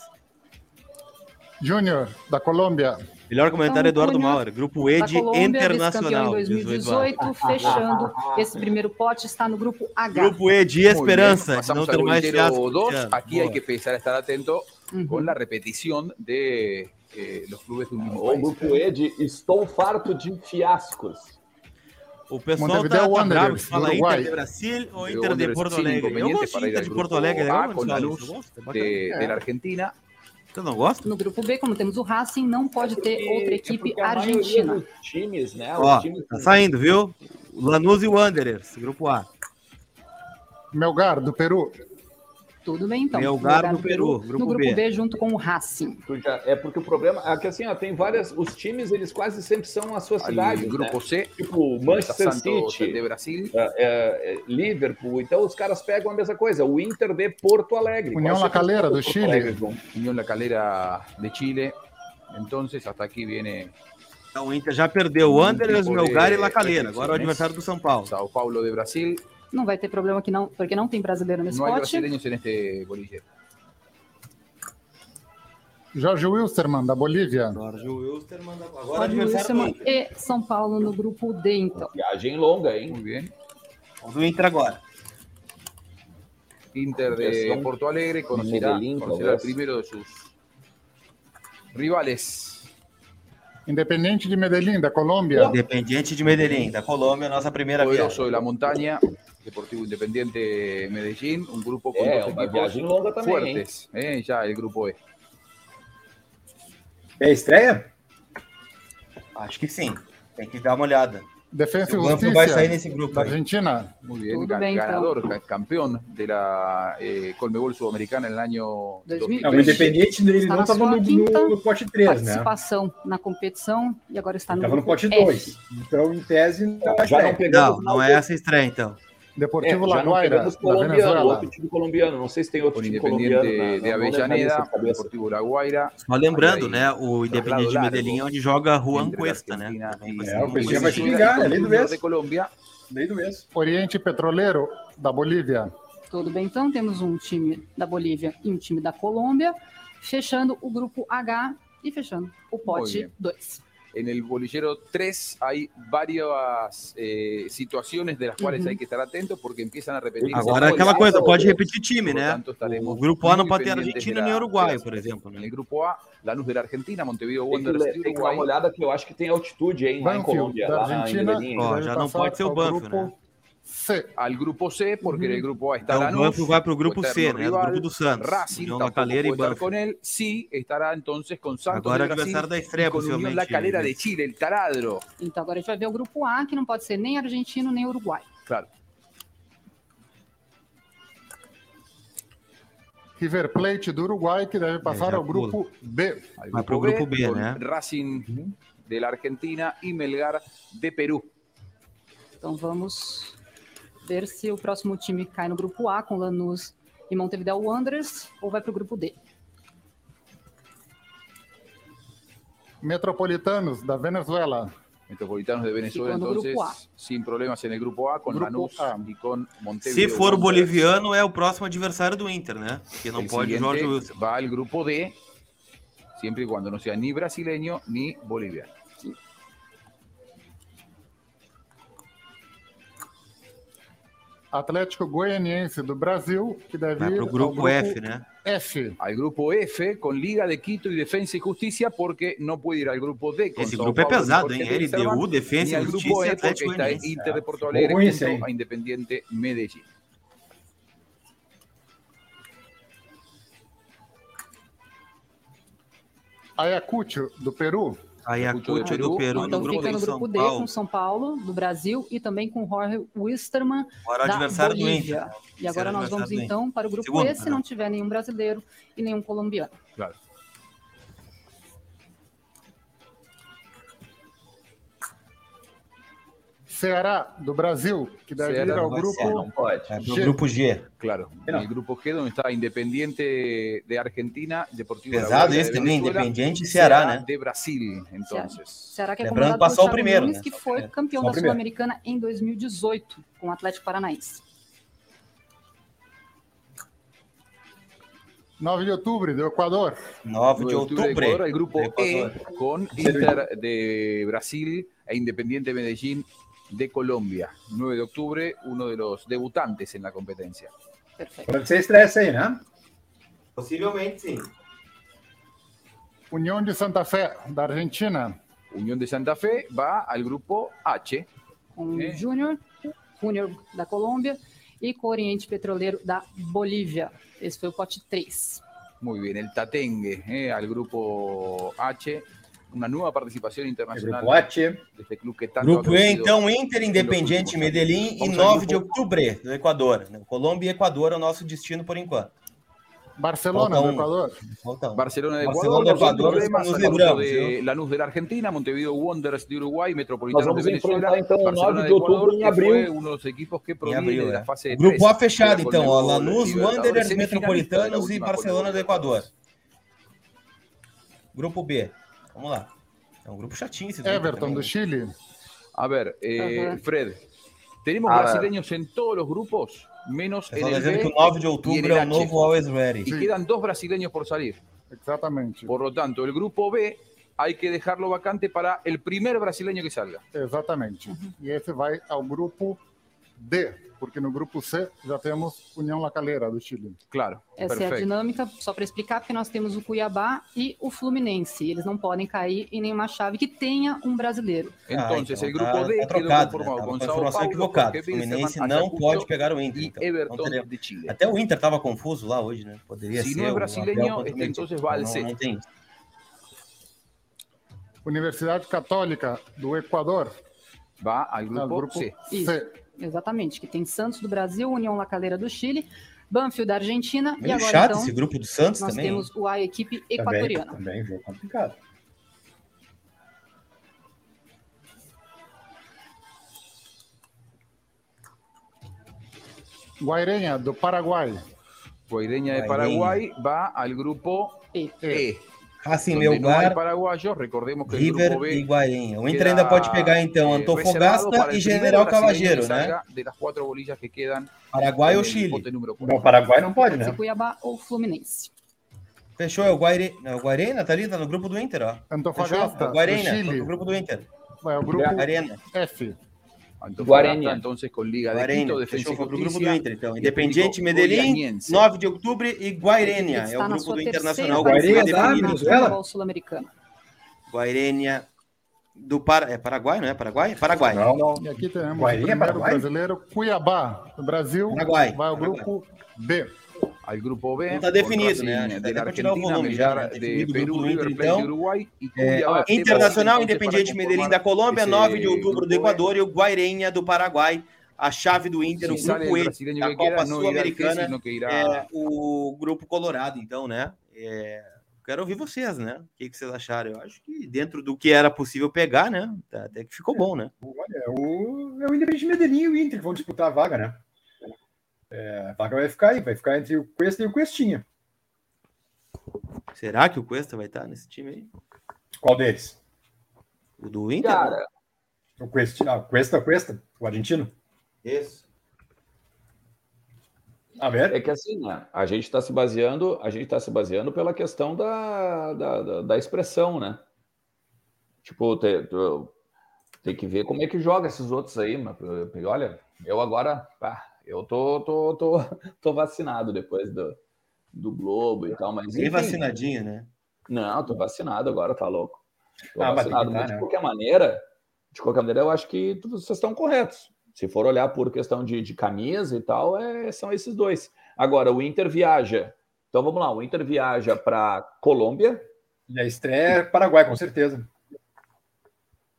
Júnior, da Colômbia. Melhor comentário Então, Eduardo Cunha, Maurer. Grupo E de Colômbia, vice-campeão em Internacional. 2018, fechando esse primeiro pote, está no grupo H. Grupo E de Esperança. de Pasamos Não ter mais fiasco. 2. ano. Aquí hay Boa. que a estar atento Uhum. con la repetición de eh, los clubes de un mismo O país. grupo E de Estou farto de fiascos. O pessoal Montevideo tá, tá bravo que fala Uruguai. Inter de Brasil ou Inter de Porto Alegre. Eu gosto de Inter de Porto Alegre. A luz eu gosto, é bacana. de, de la Argentina. Você não gosta? No grupo B, como temos o Racing, não pode ter outra É equipe porque a maioria argentina. dos times, né? Ó, times tá saindo, viu? Lanús e o Wanderers, grupo A. Melgar, do Peru. Tudo bem, então. Melgar do Peru, grupo no grupo B. B. junto com o Racing. É porque o problema é que assim, ó, tem várias. Os times, eles quase sempre são as suas Al cidades. grupo né? C, Tipo, Manchester Santos City, de Brasil. é, é, é, Liverpool. Então os caras pegam a mesma coisa. O Inter de Porto Alegre. União La Calera, do Chile. Unión La Calera de Chile. Entonces, hasta aquí viene Então o Inter já perdeu o Wanderers, o Tipo Melgar e La Calera. Agora é o adversário do São Paulo. Sao Paulo de Brasil. Não vai ter problema que não, porque não tem brasileiro nesse No hay pote. brasileños en este bolillero. Jorge Wilstermann, da Bolívia. Jorge Wilstermann. Agora é adversário do Wilson Inter. e São Paulo no grupo D, então. Viagem longa, hein? Muy bien. Vamos do Inter agora. Inter de. Porto Alegre conocerá, Medellín, conocerá al Progreso. primero de sus rivales. Independiente de Medellín, da Colômbia. Independiente de Medellín, da Colômbia, nossa primeira Poderoso viagem. de la montaña, Deportivo Independiente Medellín, un grupo con É, dos uma equipos viagem longa também, hein? fuertes. eh, ya el grupo E. É estreia? Acho que sim. Tem que dar uma olhada. Defensa e O Banco vai sair nesse grupo da aí. Argentina. Muy bien, Todo ga- bien, ganador, ca- campeón de la eh, Colmebol Sudamericana en el año 2000. Não, o 2003. Independente ele Está não estava sua no, no, no pote 3, né? Participação na competição e agora está no Estava no pote F. 2. Então, em tese, não é Já não. Não, não é essa estreia, então. Deportivo É, já La não Guaira, pegamos da colombiano, outro time colombiano. Não sei se tem outro time colombiano. Independiente na- de Avellaneda. Deportivo La Guaira. Só lembrando, Aí, né? O Independente de. Medellín é onde joga Juan Cuesta, né? É, o Cuesta vai Junior xingar, é lei do Junior mês. de Colombia. Meio do mês. Oriente Petroleiro, da Bolívia. Tudo bem, então temos um time da Bolívia e um time da Colômbia, fechando o grupo H e fechando o pote bien. 2. En el bolillero 3 hay varias eh, situaciones de las cuales Ujú. hay que estar atentos porque empiezan a repetirse. Agora é aquela coisa, pode repetir time, né? O grupo A não pode ter Argentina nem Uruguai, por exemplo. En Né? el grupo A, Lanús de la Argentina, Montevideo Tem Wanderers de tem que dar uma olhada que eu acho que tem altitude, hein, Banfield, Colômbia, da lá na Argentina. Medellín. Ó, já não pode ser o Banfield, né? C. al grupo C, porque en el grupo A está Então o Lanús, Banfield vai para o o grupo C, né? Do rival. grupo do Santos. Racing União La tampoco Calera e puede estar Banfield. con él. Sí, estará entonces con Santos Agora de Brasil adversário da y estreia, con Unión La. Calera de Chile, el taladro. Então agora a gente vai ver o grupo A, que não pode ser nem argentino nem uruguai. Claro. River Plate do Uruguai, que deve passar já ao grupo B. Al Va pro grupo B, né? Racing de la Argentina y Melgar de Perú. Então vamos ver se o próximo time cai no grupo A, com Lanús e Montevideo Wanderers, ou vai para o grupo D. Metropolitanos da Venezuela. Metropolitanos de Venezuela, no entonces, A. sin problemas en el grupo A, con Grupo Lanús A. y con Montevideo. Se for boliviano, é o próximo adversário do Inter, né? Que não El pode Jorge Wilson. va al grupo D, siempre y cuando no sea ni brasileño ni boliviano. Atlético Goianiense do Brasil, que deve Vai ir pro ao grupo F, né? F. Al grupo F con Liga de Quito y Defensa y Justicia porque no puede ir al grupo D. Con Esse Sao grupo é Paulo y pesado? Wilstermann, LDU, Defensa al e grupo Justiça e E Atlético está Goianiense. Inter de Porto Alegre ruim esse junto aí. a Independiente Medellín. Ayacucho do Peru. Ayacucho do Peru então no grupo fica no grupo D, Paulo. com São Paulo, do Brasil, e também com Jorge Wisterman, Agora da adversário Bolívia. E agora nós vamos então para o grupo Segundo, E, se né? não tiver nenhum brasileiro e nenhum colombiano. Claro. Ceará do Brasil, que deve Ceará ir ao vai grupo É, não pode. Pro G. grupo G. Claro. No. Grupo G donde está Independiente de Argentina, Deportivo Pesado esse de também, Venezuela, Independiente e Ceará, né? de Brasil, entonces. Será que é Lembrando passou o primeiro, Nunes, né? que foi É, campeão só o da. Sul-Americana em 2018, com o Atlético Paranaense. 9 de outubro do Equador. 9 de 9 de octubre de Ecuador, outubro. el grupo de Equador. E con Inter de Brasil e Independiente Medellín de Colombia. 9 de octubre, uno de los debutantes en la competencia. Estresse aí, né? Possivelmente sim. União de Santa Fé, da Argentina. Unión de Santa Fe va al grupo H. Com É. Júnior, Júnior da Colômbia e com o Oriente Petroleiro da Bolívia. Esse foi o pote 3. Muy bien, el Tatengue eh, al grupo H. Una nueva participación É internacional grupo H. que tanto Grupo E, então, Inter, Independiente, Medellín e Vamos 9 ao de outubro do Equador. né? Colômbia e Equador é o nosso destino por enquanto. Barcelona do um. Equador. Um. Barcelona de Ecuador, problemas, nos libramos, de. Lanús de la Argentina, Montevideo Wanderers de Metropolitanos vamos de Venezuela, então Barcelona 9 de de outubro Ecuador, em abril. de los equipos que é. fase de Grupo A fechado, então. Ó, Lanús, Wanderers, Metropolitanos e Barcelona do Equador. Grupo B. Vamos lá. É um grupo chatinho esse Everton também, do? Chile. A ver, eh. Fred, tenemos A ver. brasileños en todos los grupos, menos en el dizendo que B o 9 de y en outubro el é o H. novo Always Ready. Y quedan dos brasileños por salir. Exatamente. Por lo tanto, el grupo B hay que dejarlo vacante para el primer brasileño que salga. Exatamente. E esse vai ao grupo D, porque no grupo C já temos União La Calera do Chile. Claro, Essa é a dinâmica, só para explicar, porque nós temos o Cuiabá e o Fluminense. Eles não podem cair em nenhuma chave que tenha um brasileiro. Entonces, Ah, então el grupo tá- D tá quedó trocado, né? Sao informação Paulo, equivocada. O Fluminense não pode pegar o Inter. Então. Não Everton de Chile. Até o Inter estava confuso lá hoje, né? Poderia Se ser. não é o brasileiro, Abel contra o este Inter. entonces vai ao Não- tem. Universidade Católica do Equador, al ao grupo, grupo C. Isso. C. Exatamente, que tem Santos do Brasil, União La Calera do Chile, Banfield da Argentina e Meio agora chato então esse grupo do Santos nós também. temos o A equipe Também, equatoriana. também, jogo complicado. Guairenha do Paraguai. Guaireña de Guaireña. Paraguay va al grupo E. E. Recordemos que el River B e Guarinha. O Inter ainda pode pegar, então, eh, Antofagasta reservado para e General Cavageiro, né? bolillas que Paraguai ou Chile. 4. Paraguai não pode, né? Cuiabá ou Fluminense. Fechou, é o Guaire... Não, o Guarena, tá ali, tá no grupo do Inter, ó. Fechou, é Antofagasta o do Guarena, tá Chile no grupo do Inter. vai ao grupo Arena. F. Antofagasta, entonces con Liga de Guarena, Quito, Defensa fechou, y foi pro grupo do. Inter, então. Independiente Medellín, Goianiense. 9 de outubro e Guairênia. É o grupo do Internacional. Participação da Venezuela? Sul-Americana. Guairênia do Par... é Paraguai, não é Paraguai? Paraguai. Não, não. E aqui temos o primeiro Paraguai? brasileiro, Cuiabá. O Brasil Paraguai. vai ao grupo B. Al grupo B. Não está definido, né? Deve continuar o volume já. Né? De Peru, River então, Uruguai e é, Internacional Independiente Medellín da Colômbia, 9 de outubro do Equador e o Guairenha do Paraguai. A chave do Inter, o grupo E da Copa Sul-Americana, é o grupo Colorado, então, né? É, quero ouvir vocês, né? O que, que, vocês acharam? Eu acho que dentro do que era possível pegar, né? Tá, até que ficou bom, né? Olha, é o, é o Independente Medellín e o Inter que vão disputar a vaga, né? É, a vaga vai ficar aí, vai ficar entre o Cuesta e o Questinha. Será que o Cuesta vai estar nesse time aí? Qual deles? O do Inter? Cara, o Cuesta, ah, Cuesta, Cuesta, o argentino? Isso. A ver? É que assim, né? A gente está se baseando, a gente está se baseando pela questão da, da, da expressão, né? Tipo, tem, tem que ver como é que joga esses outros aí, mas olha, eu agora, pá, eu tô, tô, tô, [LAUGHS] tô vacinado depois do, do Globo e tal, mas Bem vacinadinho, né? Não, tô vacinado agora, tá louco. Tô ah, vacinado, mas, tá, mas de né? qualquer maneira, de qualquer maneira, eu acho que vocês estão corretos. Se for olhar por questão de, de camisa e tal, é, são esses dois. Agora, o Inter viaja. Então vamos lá, o Inter viaja para Colômbia. E a estreia é Paraguai, com certeza.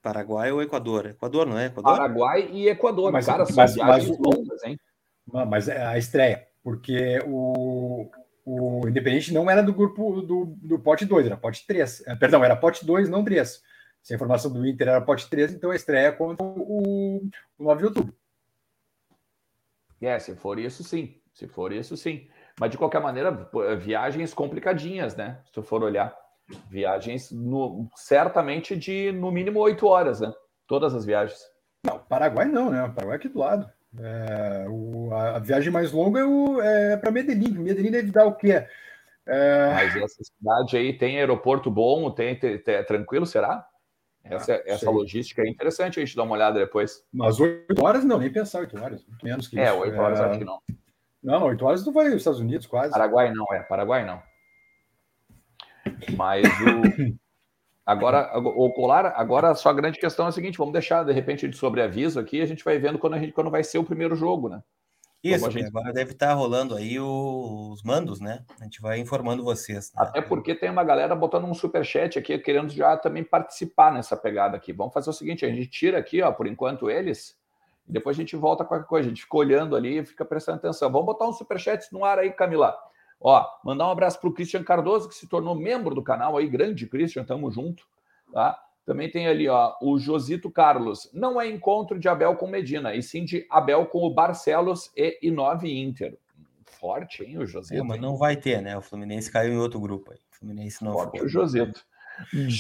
Paraguai ou Equador? Equador, não é? Equador? Paraguai e Equador. Mas, Cara, são mas, viagens mas, longas, hein? Mas é a estreia, porque o, o Independente não era do grupo do, do pote 2, era pote 3. É, perdão, era pote 2, não 3. Se a informação do Inter era pote 13, então a estreia é contra o, o 9 de outubro. É, se for isso, sim. Se for isso, sim. Mas de qualquer maneira, viagens complicadinhas, né? Se tu for olhar. Viagens no, certamente de no mínimo oito horas, né? Todas as viagens. Não, Paraguai não, né? Paraguai é aqui do lado. É, o, a, a, viagem mais longa é, é para Medellín. Medellín deve dar o quê? É... Mas essa cidade aí tem aeroporto bom, tem, tem, tem tranquilo, será? Essa, ah, essa logística é interessante a gente dar uma olhada depois. Mas oito horas não, nem pensar oito horas, muito menos que é, isso. É, oito horas é... acho que não. Não, oito horas não vai aos Estados Unidos quase. Paraguai não, é, Paraguai não. Mas o. [LAUGHS] Agora, o Colar, agora a sua grande questão é a seguinte: vamos deixar de repente de sobreaviso aqui, a gente vai vendo quando, a gente, quando vai ser o primeiro jogo, né? Isso, gente... agora deve estar tá rolando aí os mandos, né? A gente vai informando vocês. Né? Até porque tem uma galera botando um super chat aqui, querendo já também participar nessa pegada aqui. Vamos fazer o seguinte: a gente tira aqui, ó, por enquanto eles, e depois a gente volta com qualquer coisa. A gente fica olhando ali e fica prestando atenção. Vamos botar um super chat no ar aí, Camila. Ó, mandar um abraço para o Christian Cardoso, que se tornou membro do canal aí, grande Christian, tamo junto, tá? Também tem ali, ó, o Josito Carlos. Não é encontro de Abel com Medina, e sim de Abel com o Barcelos e Inove Inter. Forte, hein, o Josito? É, mas não vai ter, né? O Fluminense caiu em outro grupo aí. O Fluminense não Forte foi. o Josito.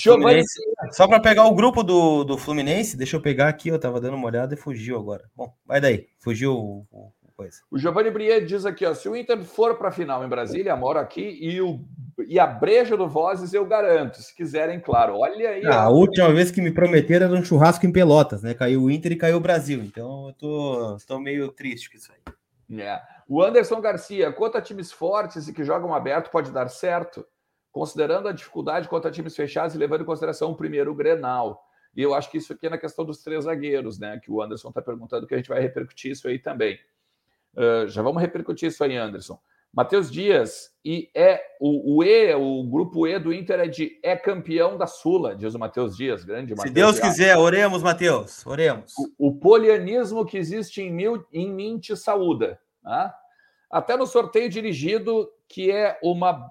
Fluminense, só para pegar o grupo do, do Fluminense, deixa eu pegar aqui, eu tava dando uma olhada e fugiu agora. Bom, vai daí. Fugiu o, o coisa. O Giovanni Brier diz aqui, ó, se o Inter for para a final em Brasília, mora aqui e o e a breja do Vozes eu garanto, se quiserem, claro. Olha aí. Ah, a última vez que me prometeram era um churrasco em Pelotas, né? Caiu o Inter e caiu o Brasil. Então eu tô, tô meio triste com isso aí. É. O Anderson Garcia, quanto a times fortes e que jogam aberto pode dar certo, considerando a dificuldade contra times fechados e levando em consideração o primeiro Grenal. E eu acho que isso aqui é na questão dos três zagueiros, né? Que o Anderson está perguntando, que a gente vai repercutir isso aí também. Uh, já vamos repercutir isso aí, Anderson. Matheus Dias, e é o, o, E, o grupo E do Inter é de é campeão da Sula, diz o Matheus Dias, grande Se Deus Dias. quiser, oremos, Matheus, oremos. O, o, polianismo que existe em, mil, em mim te saúda. Tá? Até no sorteio dirigido, que é uma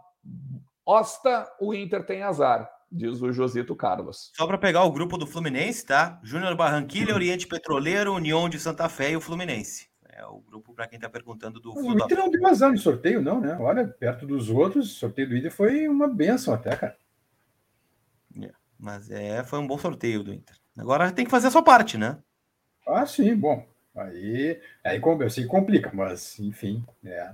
osta, o Inter tem azar, diz o Josito Carlos. Só para pegar o grupo do Fluminense, tá? Júnior Barranquilla, [CLEARS THROAT] Oriente Petroleiro, União de Santa Fé e o Fluminense. É o grupo para quem está perguntando do O Inter não deu azar no sorteio, não, né? Olha, perto dos outros, o sorteio do Inter foi uma benção até, cara. É, mas é, foi um bom sorteio do Inter. Agora tem que fazer a sua parte, né? Ah, sim, bom. Aí, aí eu sei que complica, mas enfim, é,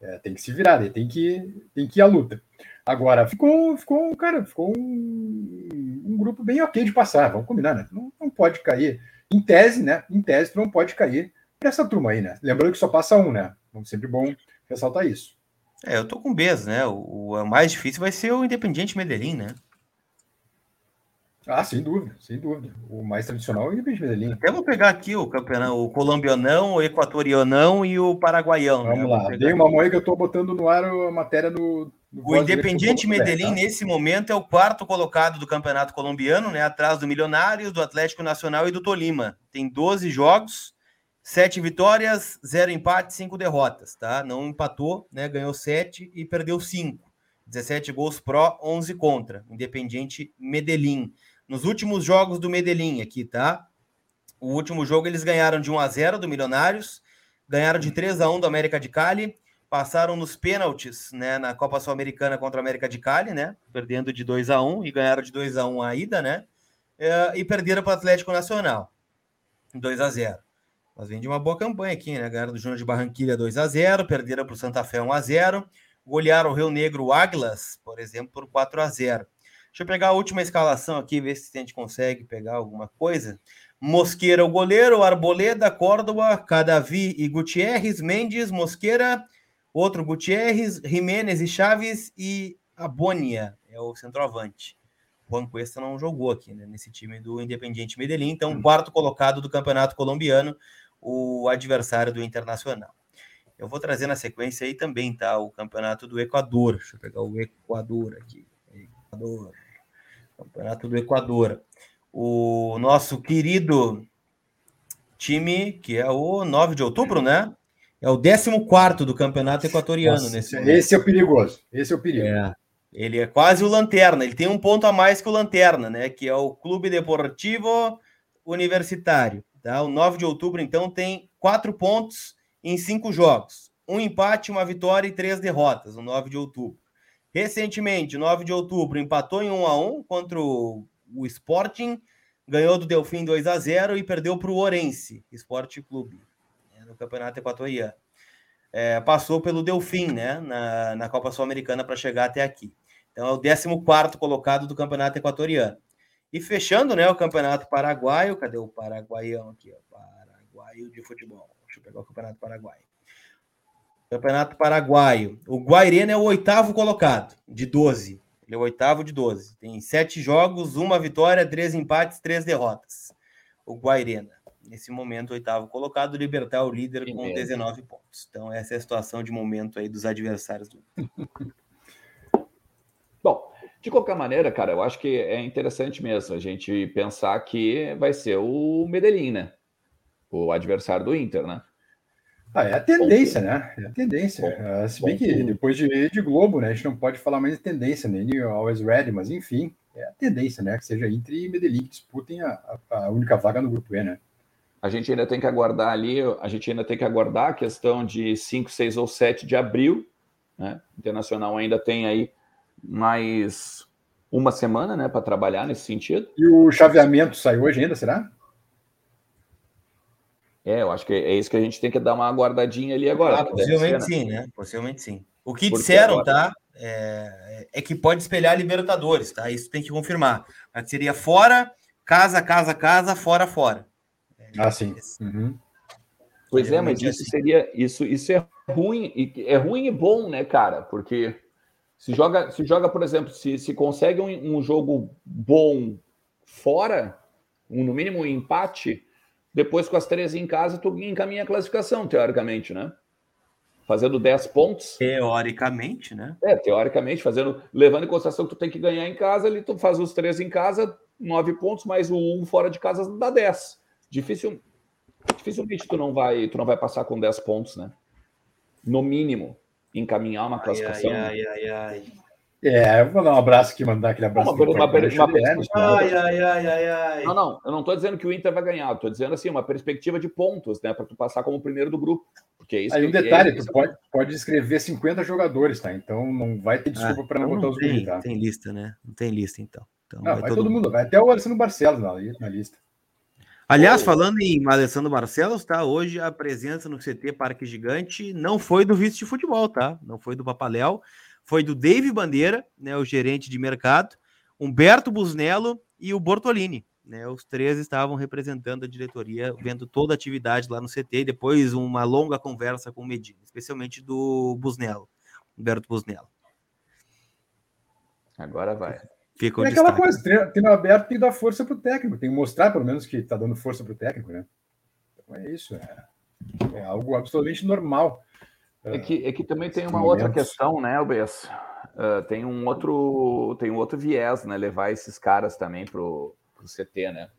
é, tem que se virar, tem que, tem que ir à luta. Agora, ficou, ficou cara, ficou um, um grupo bem ok de passar, vamos combinar, né? Não, não pode cair. Em tese, né? Em tese, tu não pode cair essa turma aí, né? Lembrando que só passa um, né? Então, sempre bom ressaltar isso. É, eu tô com Bez, né? O, o mais difícil vai ser o Independiente Medellín, né? Ah, sem dúvida, sem dúvida. O mais tradicional é o Independente Medellín. Até vou pegar aqui o campeonato, o colombianão, o equatorianão e o paraguaião. Né? Vamos né? lá, dei uma moeda que eu estou botando no ar a matéria no. no o Independiente Medellín, tá? nesse momento, é o quarto colocado do campeonato colombiano, né? Atrás do Milionários, do Atlético Nacional e do Tolima. Tem 12 jogos, 7 vitórias, 0 empates, 5 derrotas, tá? Não empatou, né? Ganhou 7 e perdeu 5. 17 gols pró, 11 contra. Independiente Medellín. Nos últimos jogos do Medellín aqui, tá? O último jogo eles ganharam de 1 a 0 do Milionários, ganharam de 3 a 1 do América de Cali, passaram nos pênaltis, né, na Copa Sul-Americana contra o América de Cali, né, perdendo de 2 a 1 e ganharam de 2 a 1 a ida, né? É, e perderam para o Atlético Nacional, 2 a 0. Mas vem de uma boa campanha aqui, né? Ganharam do Júnior de Barranquilha 2 a 0, perderam para o Santa Fé 1 a 0, golearam o Rio Negro Águilas, por exemplo, por 4 a 0. Deixa eu pegar a última escalação aqui, ver se a gente consegue pegar alguma coisa. Mosqueira, o goleiro, Arboleda, Córdoba, Cadavi e Gutierrez, Mendes, Mosqueira, outro Gutierrez, Jimenez e Chaves e Abônia, é o centroavante. Juan Cuesta não jogou aqui, né, nesse time do Independiente Medellín, então hum. quarto colocado do Campeonato Colombiano, o adversário do Internacional. Eu vou trazer na sequência aí também, tá, o Campeonato do Equador. Deixa eu pegar o Equador aqui. Equador. Campeonato do Equador. O nosso querido time, que é o 9 de outubro, né? É o 14 do campeonato equatoriano Nossa, nesse momento. Esse é o perigoso. Esse é o perigo. É. Ele é quase o Lanterna. Ele tem um ponto a mais que o Lanterna, né? Que é o Clube Deportivo Universitário. Tá? O 9 de outubro, então, tem quatro pontos em cinco jogos. Um empate, uma vitória e três derrotas, o 9 de outubro. Recentemente, 9 de outubro, empatou em 1 a 1 contra o, Sporting, ganhou do Delfim 2 a 0 e perdeu para o Orense Esporte Clube, né, no Campeonato Equatoriano. É, passou pelo Delfim, né, na, na Copa Sul-Americana para chegar até aqui. Então é o 14 colocado do Campeonato Equatoriano. E fechando, né, o Campeonato Paraguaio, cadê o paraguaião aqui, ó, Paraguaio de futebol. Deixa eu pegar o Campeonato Paraguaio. Campeonato Paraguaio. O Guairena é o oitavo colocado, de 12. Ele é o oitavo de 12. Tem sete jogos, uma vitória, três empates, três derrotas. O Guairena. Nesse momento, oitavo colocado, Libertar o líder que com mesmo. 19 pontos. Então, essa é a situação de momento aí dos adversários do. [LAUGHS] Bom, de qualquer maneira, cara, eu acho que é interessante mesmo a gente pensar que vai ser o Medellín, né? O adversário do Inter, né? Ah, é a tendência, né? É a tendência. Uh, se bem que depois de de Globo, né? A gente não pode falar mais de tendência, nem né? Always Ready, mas enfim, é a tendência, né? Que seja Inter e Medellín que disputem a, a, única vaga no grupo E, né? A gente ainda tem que aguardar ali, a gente ainda tem que aguardar a questão de 5, 6 ou 7 de abril, né? Internacional ainda tem aí mais uma semana, né, para trabalhar nesse sentido. E o chaveamento sai hoje ainda, será? É, eu acho que é isso que a gente tem que dar uma guardadinha ali agora. Ah, possivelmente ser, né? sim, né? Possivelmente sim. O que Porque disseram, agora... tá? É, é, que pode espelhar Libertadores, tá? Isso tem que confirmar. Mas seria fora, casa, casa, casa, fora, fora. É, ah, sim. Uhum. Pois é, mas isso assim. seria isso, isso é ruim é ruim e bom, né, cara? Porque se joga, se joga, por exemplo, se, se consegue um, um jogo bom fora, um, no mínimo um empate, depois, com as três em casa, tu encaminha a classificação, teoricamente, né? Fazendo 10 pontos. Teoricamente, né? É, teoricamente, fazendo, levando em consideração que tu tem que ganhar em casa, ali tu faz os três em casa, nove pontos, mais o um fora de casa dá 10. Difícil, dificilmente tu não vai, tu não vai passar com 10 pontos, né? No mínimo, encaminhar uma classificação. Ai, ai, ai, ai. É, eu vou dar um abraço aqui, mandar aquele abraço. Uma, uma, uma, uma, ai, ai, ai, ai, ai. Não, não, eu não estou dizendo que o Inter vai ganhar, estou dizendo assim, uma perspectiva de pontos, né, para tu passar como primeiro do grupo. Porque é isso Aí um detalhe, é, tu pode, pode escrever 50 jogadores, tá? Então não vai ter desculpa ah, para não então botar os tem, tá? Tem lista, né? Não tem lista, então. então não, vai, vai todo, todo mundo. mundo, vai até o Alessandro Barcelos na, na lista. Aliás, falando em Alessandro Barcelos, tá? Hoje a presença no CT Parque Gigante não foi do vice de futebol, tá? Não foi do Papaléu foi do Dave Bandeira, né, o gerente de mercado, Humberto Busnello e o Bortolini. Né, os três estavam representando a diretoria, vendo toda a atividade lá no CT, e depois uma longa conversa com o Medina, especialmente do Busnello, Humberto Busnello. Agora vai. Fica é aquela coisa, treino, treino aberto tem que dar força para o técnico, tem que mostrar pelo menos que está dando força para o técnico, né? Então é isso, é, é algo absolutamente normal. É que, é que também tem uma outra questão, né, Albes? Uh, tem um outro tem um outro viés, né? Levar esses caras também pro, pro CT, né?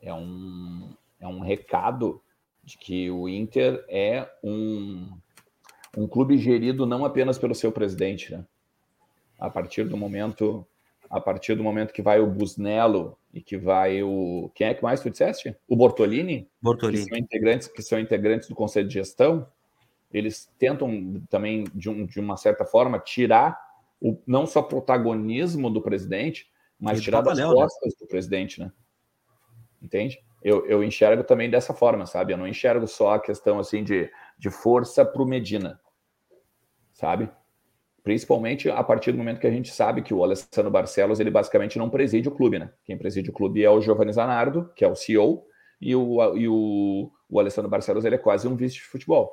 É um, é um recado de que o Inter é um, um clube gerido não apenas pelo seu presidente, né? A partir do momento a partir do momento que vai o Busnello e que vai o. Quem é que mais tu disseste? O Bortolini? Bortolini. Que são integrantes, que são integrantes do Conselho de Gestão. Eles tentam também, de, um, de uma certa forma, tirar o, não só protagonismo do presidente, mas tirar das né? costas né? do presidente, né? Entende? Eu, eu enxergo também dessa forma, sabe? Eu não enxergo só a questão assim de, de força para o Medina, sabe? Principalmente a partir do momento que a gente sabe que o Alessandro Barcelos, ele basicamente não preside o clube, né? Quem preside o clube é o Giovanni Zanardo, que é o CEO, e o, e o, o Alessandro Barcelos, ele é quase um vice de futebol.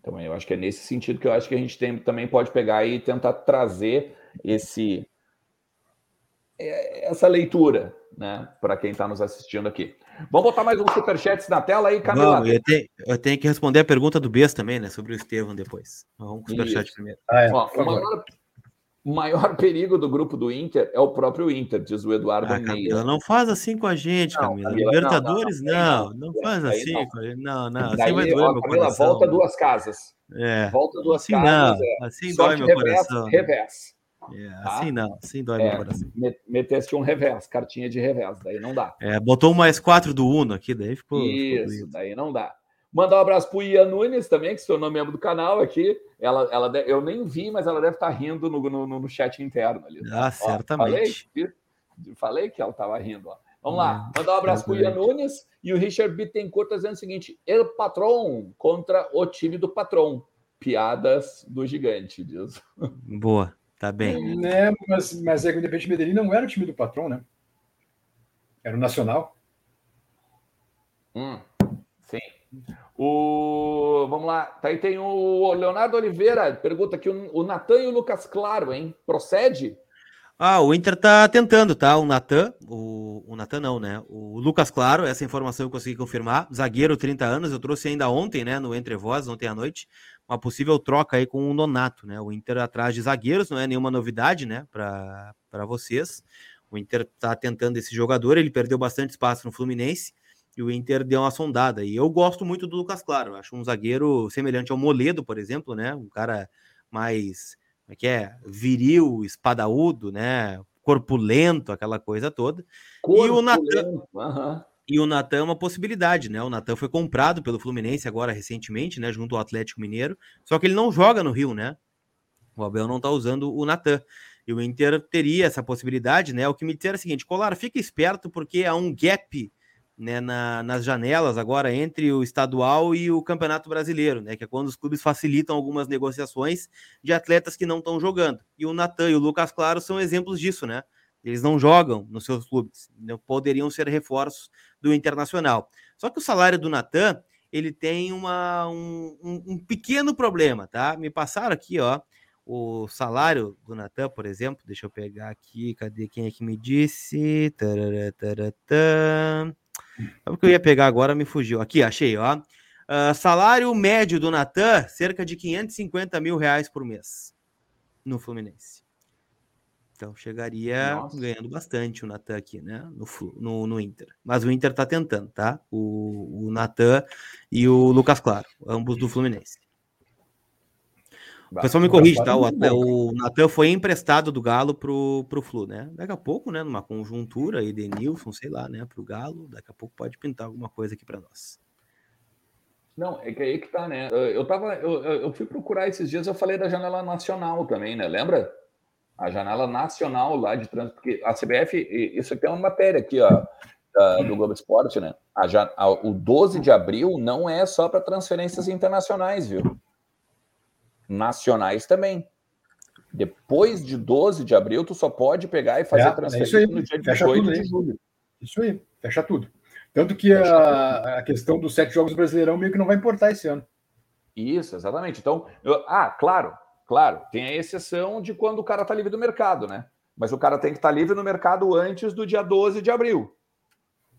Então, eu acho que é nesse sentido que eu acho que a gente tem, também pode pegar e tentar trazer esse essa leitura, né, para quem está nos assistindo aqui. Vamos botar mais um superchat na tela aí, Camila. Vamos, eu, tenho, eu tenho que responder a pergunta do Bess também, né? Sobre o Estevam depois. Vamos com o superchat primeiro. Ah, é, Ó, o, maior, maior, perigo do grupo do Inter é o próprio Inter, diz o Eduardo ah, Camila, não faz assim com a gente, não, Camila. Camila Libertadores, não. Não, não, não faz assim não. com a gente. Não, não. Assim Daí, vai doer ó, meu Camila, coração. volta duas casas. É. Volta duas assim casas. Não. É. Assim dói meu revés, coração. Revés. É, tá? Assim não, assim dói é, meu coração. Meteste um revés, cartinha de revés, daí não dá. É, botou um mais quatro do Uno aqui, daí ficou. Isso, ficou daí não dá. Mandar um abraço pro Ian Nunes também, que se tornou membro do canal aqui. Ela, ela, eu nem vi, mas ela deve estar tá rindo no, no, no chat interno ali. Ah, ó, certamente. Falei, falei, que ela estava rindo. Ó. Vamos lá, mandar um abraço para o Ian Nunes e o Richard Bittencourt tá dizendo o seguinte: El Patron contra o time do Patron. Piadas do gigante, diz. Boa. Tá bem. Né, mas, mas é que o Independente Medellín não era o time do patrão, né? Era o Nacional. Hum, sim. O, vamos lá, tá aí tem o Leonardo Oliveira, pergunta aqui, o Natan e o Lucas Claro, hein? Procede? Ah, o Inter tá tentando, tá? O Natan, o, o Natan não, né? O Lucas Claro, essa informação eu consegui confirmar. Zagueiro, 30 anos, eu trouxe ainda ontem, né? No Entre Voz, ontem à noite uma possível troca aí com o Nonato, né? O Inter atrás de zagueiros, não é nenhuma novidade, né, para vocês. O Inter está tentando esse jogador, ele perdeu bastante espaço no Fluminense e o Inter deu uma sondada. E eu gosto muito do Lucas Claro, acho um zagueiro semelhante ao Moledo, por exemplo, né? Um cara mais, como é que é? Viril, espadaúdo, né? Corpulento, aquela coisa toda. Corpulento. E o Natan. Uhum. E o Natan é uma possibilidade, né? O Natan foi comprado pelo Fluminense agora recentemente, né? Junto ao Atlético Mineiro. Só que ele não joga no Rio, né? O Abel não tá usando o Natan. E o Inter teria essa possibilidade, né? O que me disseram é o seguinte: Colar, fica esperto porque há um gap né, na, nas janelas agora entre o estadual e o Campeonato Brasileiro, né? Que é quando os clubes facilitam algumas negociações de atletas que não estão jogando. E o Natan e o Lucas Claro são exemplos disso, né? Eles não jogam nos seus clubes, não poderiam ser reforços do Internacional. Só que o salário do Natan, ele tem uma, um, um, um, pequeno problema, tá? Me passaram aqui, ó, o salário do Natan, por exemplo, deixa eu pegar aqui, cadê quem é que me disse? Tarará, tarará. O que eu ia pegar agora me fugiu. Aqui, achei, ó. Uh, salário médio do Natan, cerca de 550 mil reais por mês no Fluminense. Então chegaria Nossa. ganhando bastante o Natan aqui, né? No, no, no, Inter. Mas o Inter tá tentando, tá? O, o Natan e o Lucas Claro, ambos do Fluminense. O pessoal me corrige, tá? O, o Natan foi emprestado do Galo pro, pro Flu, né? Daqui a pouco, né? Numa conjuntura, Edenilson, sei lá, né? Pro Galo, daqui a pouco pode pintar alguma coisa aqui para nós. Não, é que aí que tá, né? Eu, tava, eu, eu fui procurar esses dias, eu falei da janela nacional também, né? Lembra? A janela nacional lá de trânsito, porque a CBF, isso aqui é uma matéria aqui, ó, do Globo Esporte, né? A, a, o 12 de abril não é só para transferências internacionais, viu? Nacionais também. Depois de 12 de abril, tu só pode pegar e fazer é, transferência é no dia 18 de julho. Isso aí, fecha tudo. Tanto que a, a, questão dos sete jogos brasileirão meio que não vai importar esse ano. Isso, exatamente. Então, eu, ah, claro, Claro, tem a exceção de quando o cara está livre do mercado, né? Mas o cara tem que estar tá livre no mercado antes do dia 12 de abril.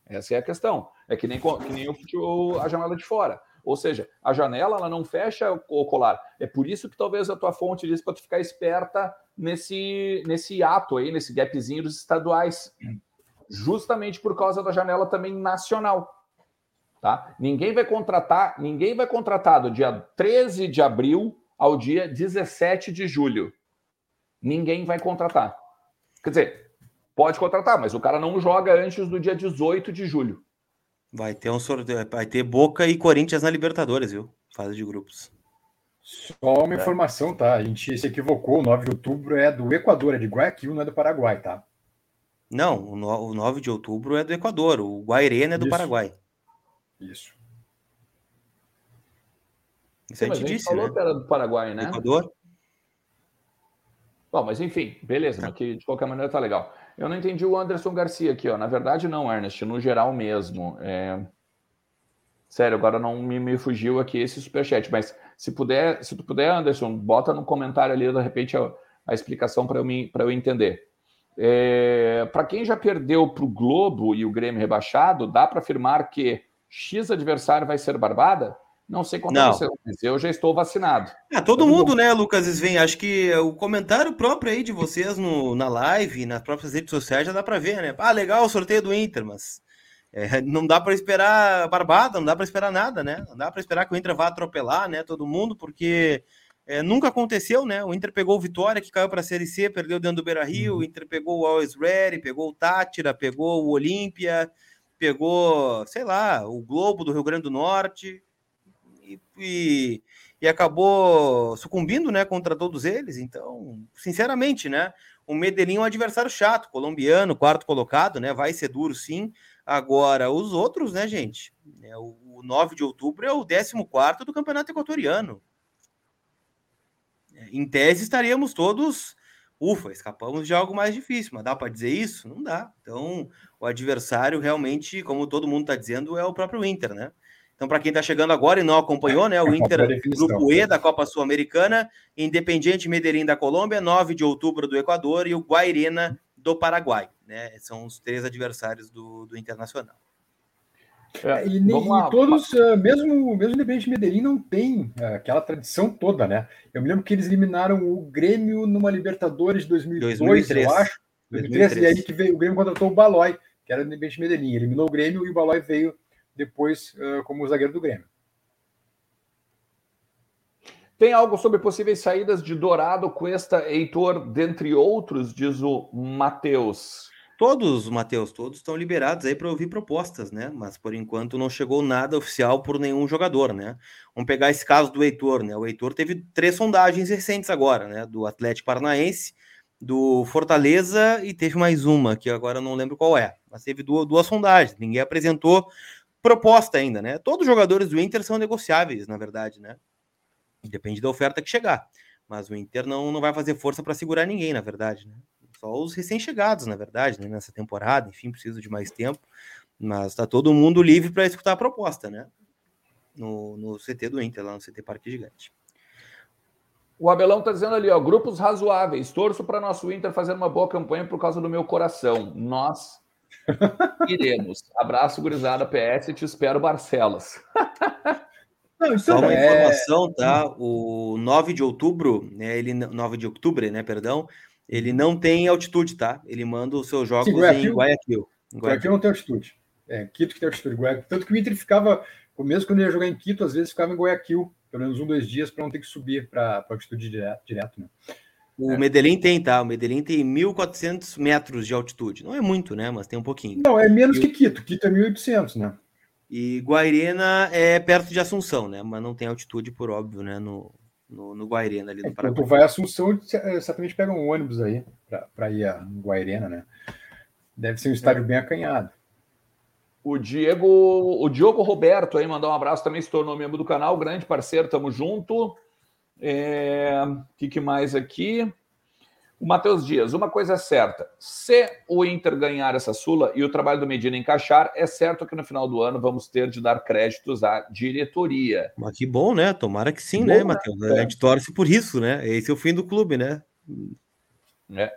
Essa é a questão. É que nem, que nem o, a janela de fora. Ou seja, a janela ela não fecha o colar. É por isso que talvez a tua fonte diz para tu ficar esperta nesse, nesse ato aí, nesse gapzinho dos estaduais. Justamente por causa da janela também nacional. Tá? Ninguém vai contratar, ninguém vai contratar do dia 13 de abril ao dia 17 de julho. Ninguém vai contratar. Quer dizer, pode contratar, mas o cara não joga antes do dia 18 de julho. Vai ter um sorteio, vai ter Boca e Corinthians na Libertadores, viu? Fase de grupos. Só uma é. informação, tá? A gente se equivocou. O 9 de outubro é do Equador, é de Guayaquil, não é do Paraguai, tá? Não, o 9 de outubro é do Equador, o Guairena é do Isso. Paraguai. Isso. Isso a gente disse, falou né? que era do Paraguai, né? Equador. Bom, mas enfim, beleza, tá. mas que de qualquer maneira tá legal. Eu não entendi o Anderson Garcia aqui, ó. Na verdade, não, Ernest, no geral mesmo. É... Sério, agora não me, me fugiu aqui esse superchat, mas se puder, se tu puder, Anderson, bota no comentário ali, de repente, a, a explicação para eu, eu entender. É... Para quem já perdeu para o Globo e o Grêmio rebaixado, dá para afirmar que X adversário vai ser Barbada? Não sei quanto não. você, mas eu já estou vacinado. É, todo então, mundo, né, Lucas Sven? Acho que o comentário próprio aí de vocês no, na live, nas próprias redes sociais, já dá para ver, né? Ah, legal o sorteio do Inter, mas é, [LAUGHS] não dá para esperar barbada, não dá para esperar nada, né? Não dá para esperar que o Inter vá atropelar, né, todo mundo, porque é, nunca aconteceu, né? O Inter pegou o Vitória, que caiu para a Série C, perdeu dentro do Beira-Rio, uhum. o Inter pegou o Always Ready, pegou o Tátira, pegou o Olímpia, pegou, sei lá, o Globo do Rio Grande do Norte, e, e, acabou sucumbindo, né, contra todos eles. Então, sinceramente, né, o Medellín é um adversário chato, colombiano, quarto colocado, né, vai ser duro sim. Agora, os outros, né, gente, é, o, o 9 de outubro é o 14 do Campeonato Equatoriano. Em tese, estaríamos todos ufa, escapamos de algo mais difícil, mas dá para dizer isso? Não dá. Então, o adversário realmente, como todo mundo está dizendo, é o próprio Inter, né? Então, para quem está chegando agora e não acompanhou, né, o é Inter, Grupo E da Copa Sul-Americana, Independiente Medellín da Colômbia, 9 de outubro do Equador e o Guairena do Paraguai. Né? São os três adversários do, do Internacional. É, e, e, todos, uh, mesmo, mesmo Independente Medellín, não tem uh, aquela tradição toda, né? Eu me lembro que eles eliminaram o Grêmio numa Libertadores de 2002, 2003. eu acho. 2003, 2003. E aí que veio, o Grêmio contratou o Balói, que era do Independente Medellín. Eliminou o Grêmio e o Balói veio depois uh, como zagueiro do Grêmio. Tem algo sobre possíveis saídas de Dourado, Cuesta, Heitor, dentre outros, diz o Matheus. Todos, Matheus, todos estão liberados aí para ouvir propostas, né? Mas por enquanto não chegou nada oficial por nenhum jogador, né? Vamos pegar esse caso do Heitor, né? O Heitor teve três sondagens recentes agora, né? Do Atlético Paranaense, do Fortaleza e teve mais uma, que agora não lembro qual é. Mas teve duas, duas sondagens. Ninguém apresentou proposta ainda, né? Todos os jogadores do Inter são negociáveis, na verdade, né? Depende da oferta que chegar. Mas o Inter não, não vai fazer força para segurar ninguém, na verdade, né? Só os recém-chegados, na verdade, né? nessa temporada, enfim, precisa de mais tempo. Mas tá todo mundo livre para escutar a proposta, né? No, no CT do Inter, lá no CT Parque Gigante. O Abelão tá dizendo ali, ó, grupos razoáveis. Torço para nosso Inter fazer uma boa campanha por causa do meu coração. Nós Iremos. Abraço, gurizada PS, te espero, Barcelos. Não, Só uma é... informação, tá? O 9 de outubro, né? Ele 9 de outubro, né? Perdão, ele não tem altitude, tá? Ele manda os seus jogos Sim, Guayaquil. em Guayaquil. Em Guayaquil não tem altitude. É, Quito que tem altitude. Guayaquil. Tanto que o Inter ficava, mesmo quando ia jogar em Quito, às vezes ficava em Guayaquil, pelo menos um, dois dias, para não ter que subir para altitude direto, direto né? O é. Medellín tem, tá? O Medellín tem 1.400 metros de altitude. Não é muito, né? Mas tem um pouquinho. Não, é menos e... que Quito. Quito é 1.800, né? E Guairena é perto de Assunção, né? Mas não tem altitude, por óbvio, né? No, no, no Guairena ali no é, Paraguai. Quando vai a Assunção, certamente pega um ônibus aí para ir a Guairena, né? Deve ser um estádio é. bem acanhado. O Diego, o Diogo Roberto aí mandar um abraço também, se tornou membro do canal, grande parceiro, tamo junto. É, o que, que mais aqui? O Matheus Dias, uma coisa é certa: se o Inter ganhar essa Sula e o trabalho do Medina encaixar, é certo que no final do ano vamos ter de dar créditos à diretoria. Mas que bom, né? Tomara que sim, né, bom, né, Matheus? É. A gente torce por isso, né? Esse é o fim do clube, né? É.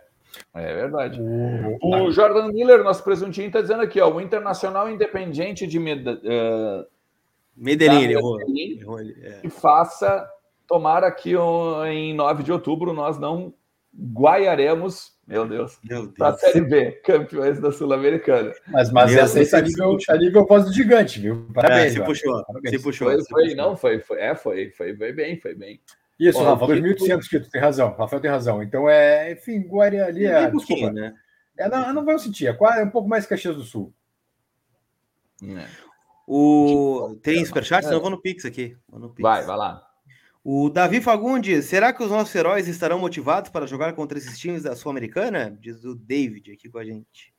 É verdade. O, o Jordan Miller, nosso presuntinho, está dizendo aqui, ó, o Internacional Independente de Med, uh, Medellín, Medellín é. que faça, tomara que em 9 de outubro nós não guaiaremos, meu Deus, para a Série B, campeões da Sul-Americana. Mas, mas essa aí está nível, tá nível voz do gigante, viu? Parabéns. É, se puxou, Parabéns. se puxou. Foi, se foi puxou. não, foi, foi, é, foi, foi, foi bem, foi bem. Isso, Ó, Rafa, 2.800 títulos, tem razão, Rafael tem razão. Então, é, enfim, Guarani ali é, é desculpa, né? É, não, não vai sentir, é, quase, é um pouco mais Caxias do Sul. É. O... Tem superchat? Senão eu vou no Pix aqui. Vou no Pix. Vai, vai lá. O Davi Fagundes, será que os nossos heróis estarão motivados para jogar contra esses times da Sul-Americana? Diz o David aqui com a gente.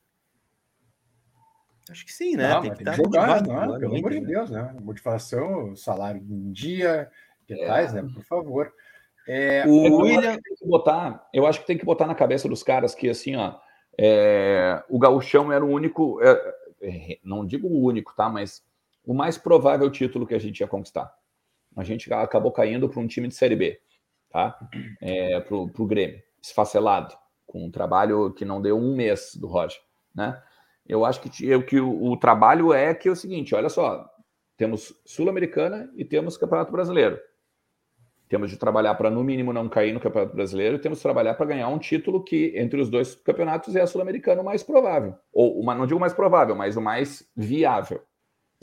Acho que sim, né? Não, tem que estar jogar, motivado. Não, pelo amor de né? Deus, né? Motivação, salário em dia, detalhes, é. né? Por favor. É, o William tem que botar, eu acho que tem que botar na cabeça dos caras que assim, ó, é, o gauchão era o único, é, é não digo o único, tá? Mas o mais provável título que a gente ia conquistar. A gente acabou caindo para um time de série B, tá? É, para o Grêmio, esfacelado, com um trabalho que não deu um mês do Roger, né? Eu acho que, eu, que o, o trabalho é que é o seguinte: olha só, temos Sul-Americana e temos Campeonato Brasileiro temos de trabalhar para, no mínimo, não cair no Campeonato Brasileiro, e temos de trabalhar para ganhar um título que, entre os dois campeonatos, é a Sul-Americana mais provável. Ou, uma, não digo mais provável, mas o mais viável.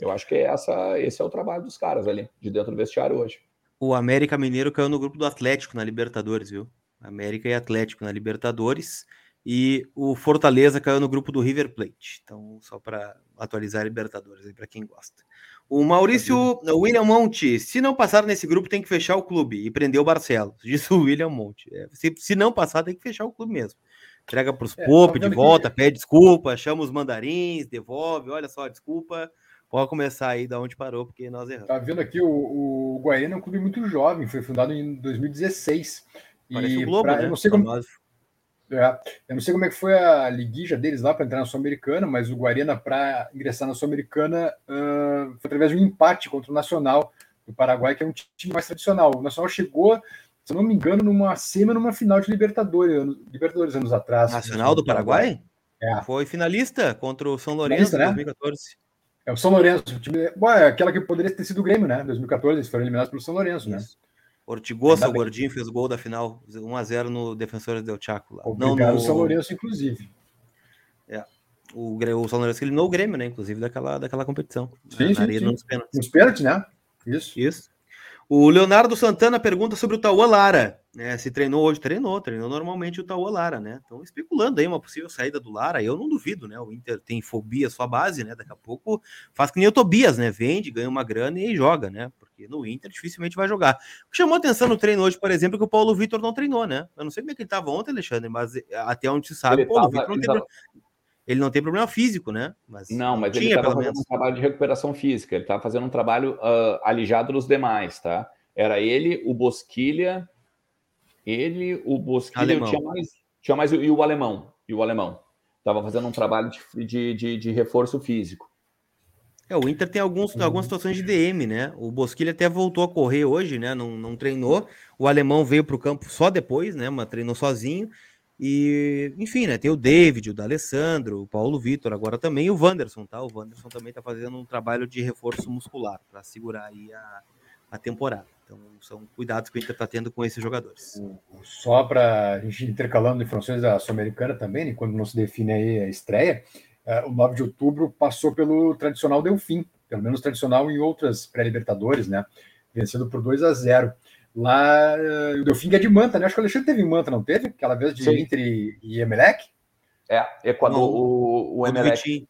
Eu acho que é essa, esse é o trabalho dos caras ali, de dentro do vestiário hoje. O América Mineiro caiu no grupo do Atlético na Libertadores, viu? América e Atlético na Libertadores. E o Fortaleza caiu no grupo do River Plate. Então, só para atualizar a Libertadores aí para quem gosta. O Maurício o William Monte, se não passar nesse grupo, tem que fechar o clube e prender o Barcelos. [LAUGHS] Diz o William Monte. É, se, se não passar, tem que fechar o clube mesmo. Entrega para os é, Pope de volta, que... pede desculpa, chama os mandarins, devolve, olha só, desculpa. Pode começar aí da onde parou, porque nós erramos. Tá vendo aqui, o, o Guaiana é um clube muito jovem, foi fundado em 2016. Parece e o Globo, pra, né? Eu não sei como... É, eu não sei como é que foi a liguija deles lá para entrar na Sul-Americana, mas o Guarena, para ingressar na Sul-Americana, uh, foi através de um empate contra o Nacional do Paraguai, que é um time mais tradicional. O Nacional chegou, se não me engano, numa semi numa final de Libertadores, anos, Libertadores anos atrás. Nacional do Paraguai? É. Foi finalista contra o São Lourenço em né? 2014. É o São Lourenço, o time, ué, aquela que poderia ter sido o Grêmio, né? 2014, eles foram eliminados pelo São Lourenço, né? Isso. né? Ortigosa, o gordinho, fez o gol da final, 1x0 no Defensores del Chaco. Lá. Obrigado, Não, no... São Lourenço, inclusive. É. O, o São Lourenço eliminou o Grêmio, né? Inclusive, daquela, daquela competição. Sim, sim, sim. Nos pênaltis. Nos pênaltis, né? Isso. Isso. O Leonardo Santana pergunta sobre o Tauan Lara. Né? Se treinou hoje, treinou, treinou normalmente o Tauan Lara, né? Estão especulando aí uma possível saída do Lara. Eu não duvido, né? O Inter tem fobia sua base, né? Daqui a pouco faz que nem o Tobias, né? Vende, ganha uma grana e joga, né? Porque no Inter dificilmente vai jogar. O que chamou atenção no treino hoje, por exemplo, é que o Paulo Vitor não treinou, né? Eu não sei como é que ele estava ontem, Alexandre, mas até onde se sabe, o Paulo Vitor não tem. Tava ele não tem problema físico, né? Mas não, mas tinha, ele estava fazendo menos. um trabalho de recuperação física, ele estava fazendo um trabalho uh, alijado dos demais, tá? Era ele, o Bosquilha, ele, o Bosquilha, tinha mais, tinha mais e o alemão, e o alemão. Tava fazendo um trabalho de, de, de, de reforço físico. É, o Inter tem alguns, uhum. algumas situações de DM, né? O Bosquilha até voltou a correr hoje, né? Não, não treinou. O alemão veio para o campo só depois, né? Mas treinou sozinho. E, enfim, né? Tem o David, o D'Alessandro, o Paulo Vitor agora também, o Wanderson, tá? O Wanderson também tá fazendo um trabalho de reforço muscular para segurar aí a, a temporada. Então, são cuidados que o Inter está tendo com esses jogadores. Só para a gente intercalando informações da Sul-Americana também, né, quando não se define aí a estreia, uh, o 9 de outubro passou pelo tradicional Delfim, pelo menos tradicional em outras pré-libertadores, né? Vencendo por 2 a 0 Lá, uh, o Delfim é de Manta, né? Acho que o Alexandre teve Manta, não teve? Aquela vez de Sim. Inter e, e Emelec? É, Equador, o, o Emelec.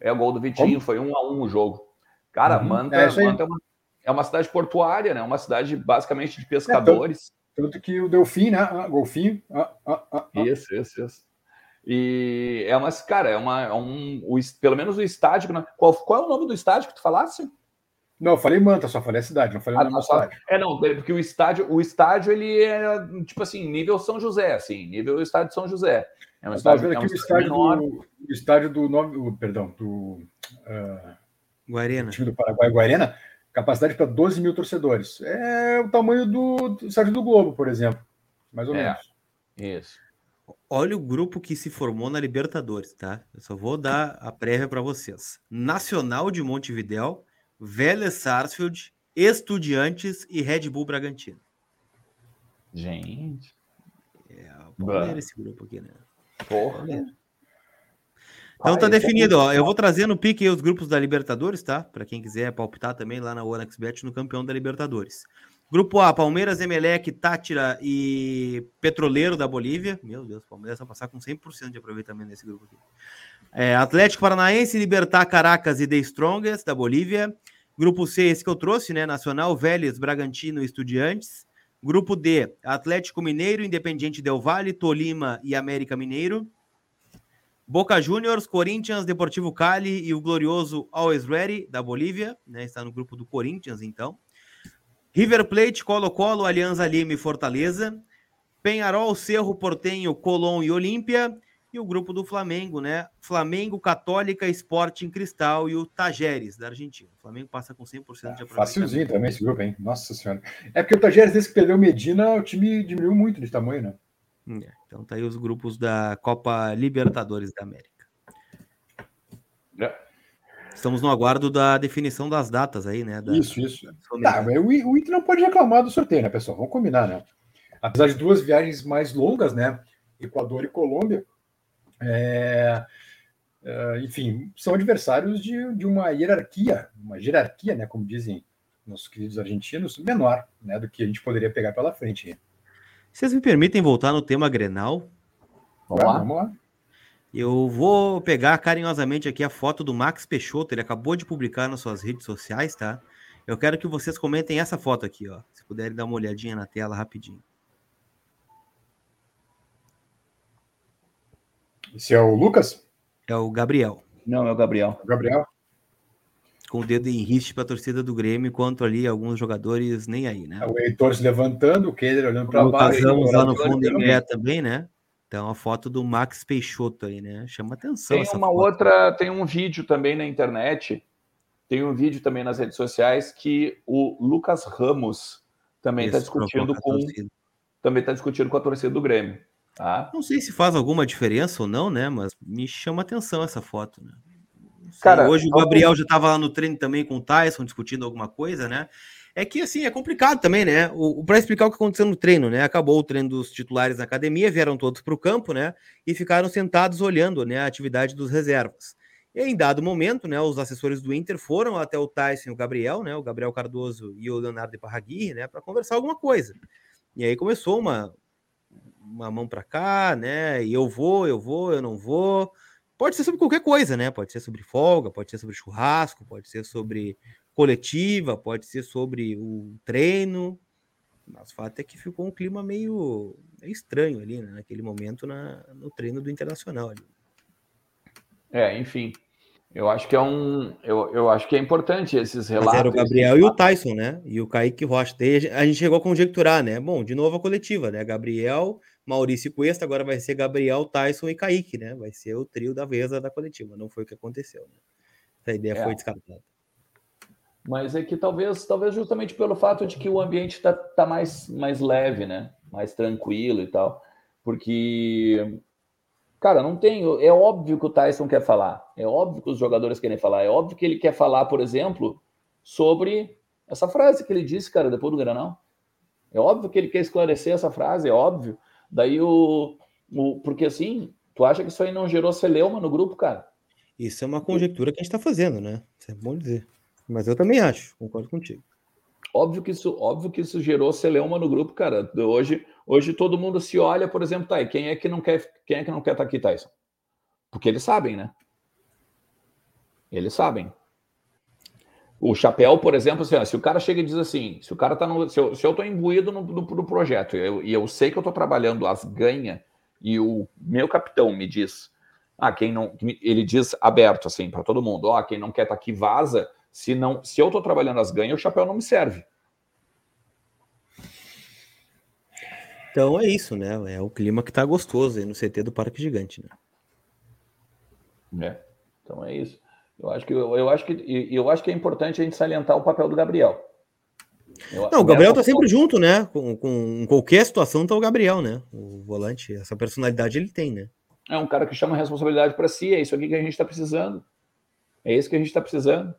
É o gol do Vitinho, Como? foi um a um o jogo. Cara, uhum. Manta, é, Manta é uma é uma cidade portuária, né? Uma cidade basicamente de pescadores. É, tanto, tanto, que o Delfim, né? Ah, golfinho. Ah, ah, ah, ah, isso, isso, isso. E é uma, cara, é uma, é um, o, pelo menos o estádio. Né? Qual, qual é o nome do estádio que tu falasse? Não, eu falei Manta, só falei a cidade, não falei ah, não, só... É, não, porque o estádio, o estádio, ele é, tipo assim, nível São José, assim, nível estádio São José. É um estádio, é um o estádio do, o estádio do nove, perdão, do uh, Guarena. time do Paraguai, Guarena, capacidade para 12 mil torcedores. É o tamanho do, do estádio do Globo, por exemplo, mais ou é, menos. Isso. Olha o grupo que se formou na Libertadores, tá? Eu só vou dar a prévia para vocês. Nacional de Montevidéu, Vélez Sarsfield, Estudiantes e Red Bull Bragantino. Gente. É, o esse grupo aqui, né? Porra. Então tá definido, ó. Eu vou trazer no pique os grupos da Libertadores, tá? Para quem quiser palpitar também lá na OneXBet no campeão da Libertadores. Grupo A, Palmeiras, Emelec, Tátira e Petroleiro da Bolívia. Meu Deus, Palmeiras vai passar com 100% de aproveitamento nesse grupo aqui. É, Atlético Paranaense, Libertar Caracas e The Strongest da Bolívia. Grupo C, esse que eu trouxe, né? Nacional, Vélez, Bragantino e Estudiantes. Grupo D, Atlético Mineiro, Independiente Del Valle, Tolima e América Mineiro. Boca Juniors, Corinthians, Deportivo Cali e o glorioso Always Ready da Bolívia, né? Está no grupo do Corinthians, então. River Plate, Colo-Colo, Alianza Lima e Fortaleza, Penharol, Cerro Portenho, Colón e Olímpia, e o grupo do Flamengo, né? Flamengo, Católica, Sporting Cristal e o Tajeres, da Argentina. O Flamengo passa com 100% de aproveitamento. Facilzinho também esse grupo, hein? Nossa Senhora. É porque o Tajeres, desde que perdeu Medina, o time diminuiu muito de tamanho, né? É, então tá aí os grupos da Copa Libertadores da América. É. Estamos no aguardo da definição das datas aí, né? Da... Isso, isso. Tá, mas o, o Inter não pode reclamar do sorteio, né, pessoal? Vamos combinar, né? Apesar de duas viagens mais longas, né? Equador e Colômbia, é, é, enfim, são adversários de, de uma hierarquia, uma hierarquia, né? Como dizem nossos queridos argentinos, menor, né? Do que a gente poderia pegar pela frente. Vocês me permitem voltar no tema Grenal? Vamos lá. Vamos lá. Eu vou pegar carinhosamente aqui a foto do Max Peixoto, ele acabou de publicar nas suas redes sociais, tá? Eu quero que vocês comentem essa foto aqui, ó. Se puderem dar uma olhadinha na tela rapidinho. Esse é o Lucas? É o Gabriel. Não, é o Gabriel. O Gabriel. Com o dedo em riste para a torcida do Grêmio, enquanto ali alguns jogadores nem aí, né? É o Heitor se levantando, o Keder olhando para baixo. lá no fundo em também, né? Então, a foto do Max Peixoto aí, né? Chama atenção. Tem uma foto. outra, tem um vídeo também na internet, tem um vídeo também nas redes sociais que o Lucas Ramos também está discutindo com também está discutindo com a torcida do Grêmio. Tá? Não sei se faz alguma diferença ou não, né? Mas me chama atenção essa foto, né? Cara, hoje o Gabriel já estava lá no treino também com o Tyson discutindo alguma coisa, né? é que assim é complicado também, né? O, o para explicar o que aconteceu no treino, né? Acabou o treino dos titulares na academia, vieram todos para o campo, né? E ficaram sentados olhando, né, a atividade dos reservas. E em dado momento, né, os assessores do Inter foram até o Tyson e o Gabriel, né, o Gabriel Cardoso e o Leonardo Parraguirre, né, para conversar alguma coisa. E aí começou uma uma mão para cá, né? E eu vou, eu vou, eu não vou. Pode ser sobre qualquer coisa, né? Pode ser sobre folga, pode ser sobre churrasco, pode ser sobre coletiva, pode ser sobre o treino. Mas o fato é que ficou um clima meio, meio estranho ali, né, naquele momento na, no treino do Internacional. Ali. É, enfim. Eu acho que é um. Eu, eu acho que é importante esses relatos. Mas era o Gabriel e o Tyson, né? E o Kaique Rocha. A gente chegou a conjecturar, né? Bom, de novo a coletiva, né? Gabriel, Maurício Cuesta, agora vai ser Gabriel, Tyson e Kaique, né? Vai ser o trio da vez da coletiva. Não foi o que aconteceu, né? Essa ideia é. foi descartada. Mas é que talvez, talvez justamente pelo fato de que o ambiente está tá mais, mais leve, né? Mais tranquilo e tal. Porque, cara, não tem. É óbvio que o Tyson quer falar. É óbvio que os jogadores querem falar. É óbvio que ele quer falar, por exemplo, sobre essa frase que ele disse, cara, depois do Granal. É óbvio que ele quer esclarecer essa frase, é óbvio. Daí o. o porque assim, tu acha que isso aí não gerou celeuma no grupo, cara? Isso é uma conjectura que a gente está fazendo, né? Isso é bom dizer. Mas eu também acho, concordo contigo. Óbvio que isso, óbvio que isso gerou celeuma no grupo, cara. Hoje, hoje todo mundo se olha, por exemplo, tá aí, quem é que não quer, quem é que não quer estar tá aqui, Tyson? Porque eles sabem, né? Eles sabem. O chapéu, por exemplo, assim, ó, se o cara chega e diz assim, se o cara tá no. Se eu, se eu tô imbuído no, no, no projeto eu, e eu sei que eu tô trabalhando as ganha, e o meu capitão me diz, ah, quem não. Ele diz aberto, assim, para todo mundo, ó, quem não quer estar tá aqui, vaza Se, não, se eu estou trabalhando as ganhas, o chapéu não me serve. Então é isso, né? É o clima que tá gostoso aí no CT do Parque Gigante, né? É. Então é isso. Eu acho que eu, eu acho que eu acho que é importante a gente salientar o papel do Gabriel. Eu, não, o Gabriel tá sempre junto, né? Com, com qualquer situação tá o Gabriel, né? O volante, essa personalidade ele tem, né? É um cara que chama a responsabilidade para si, é isso aqui que a gente está precisando. É isso que a gente está precisando.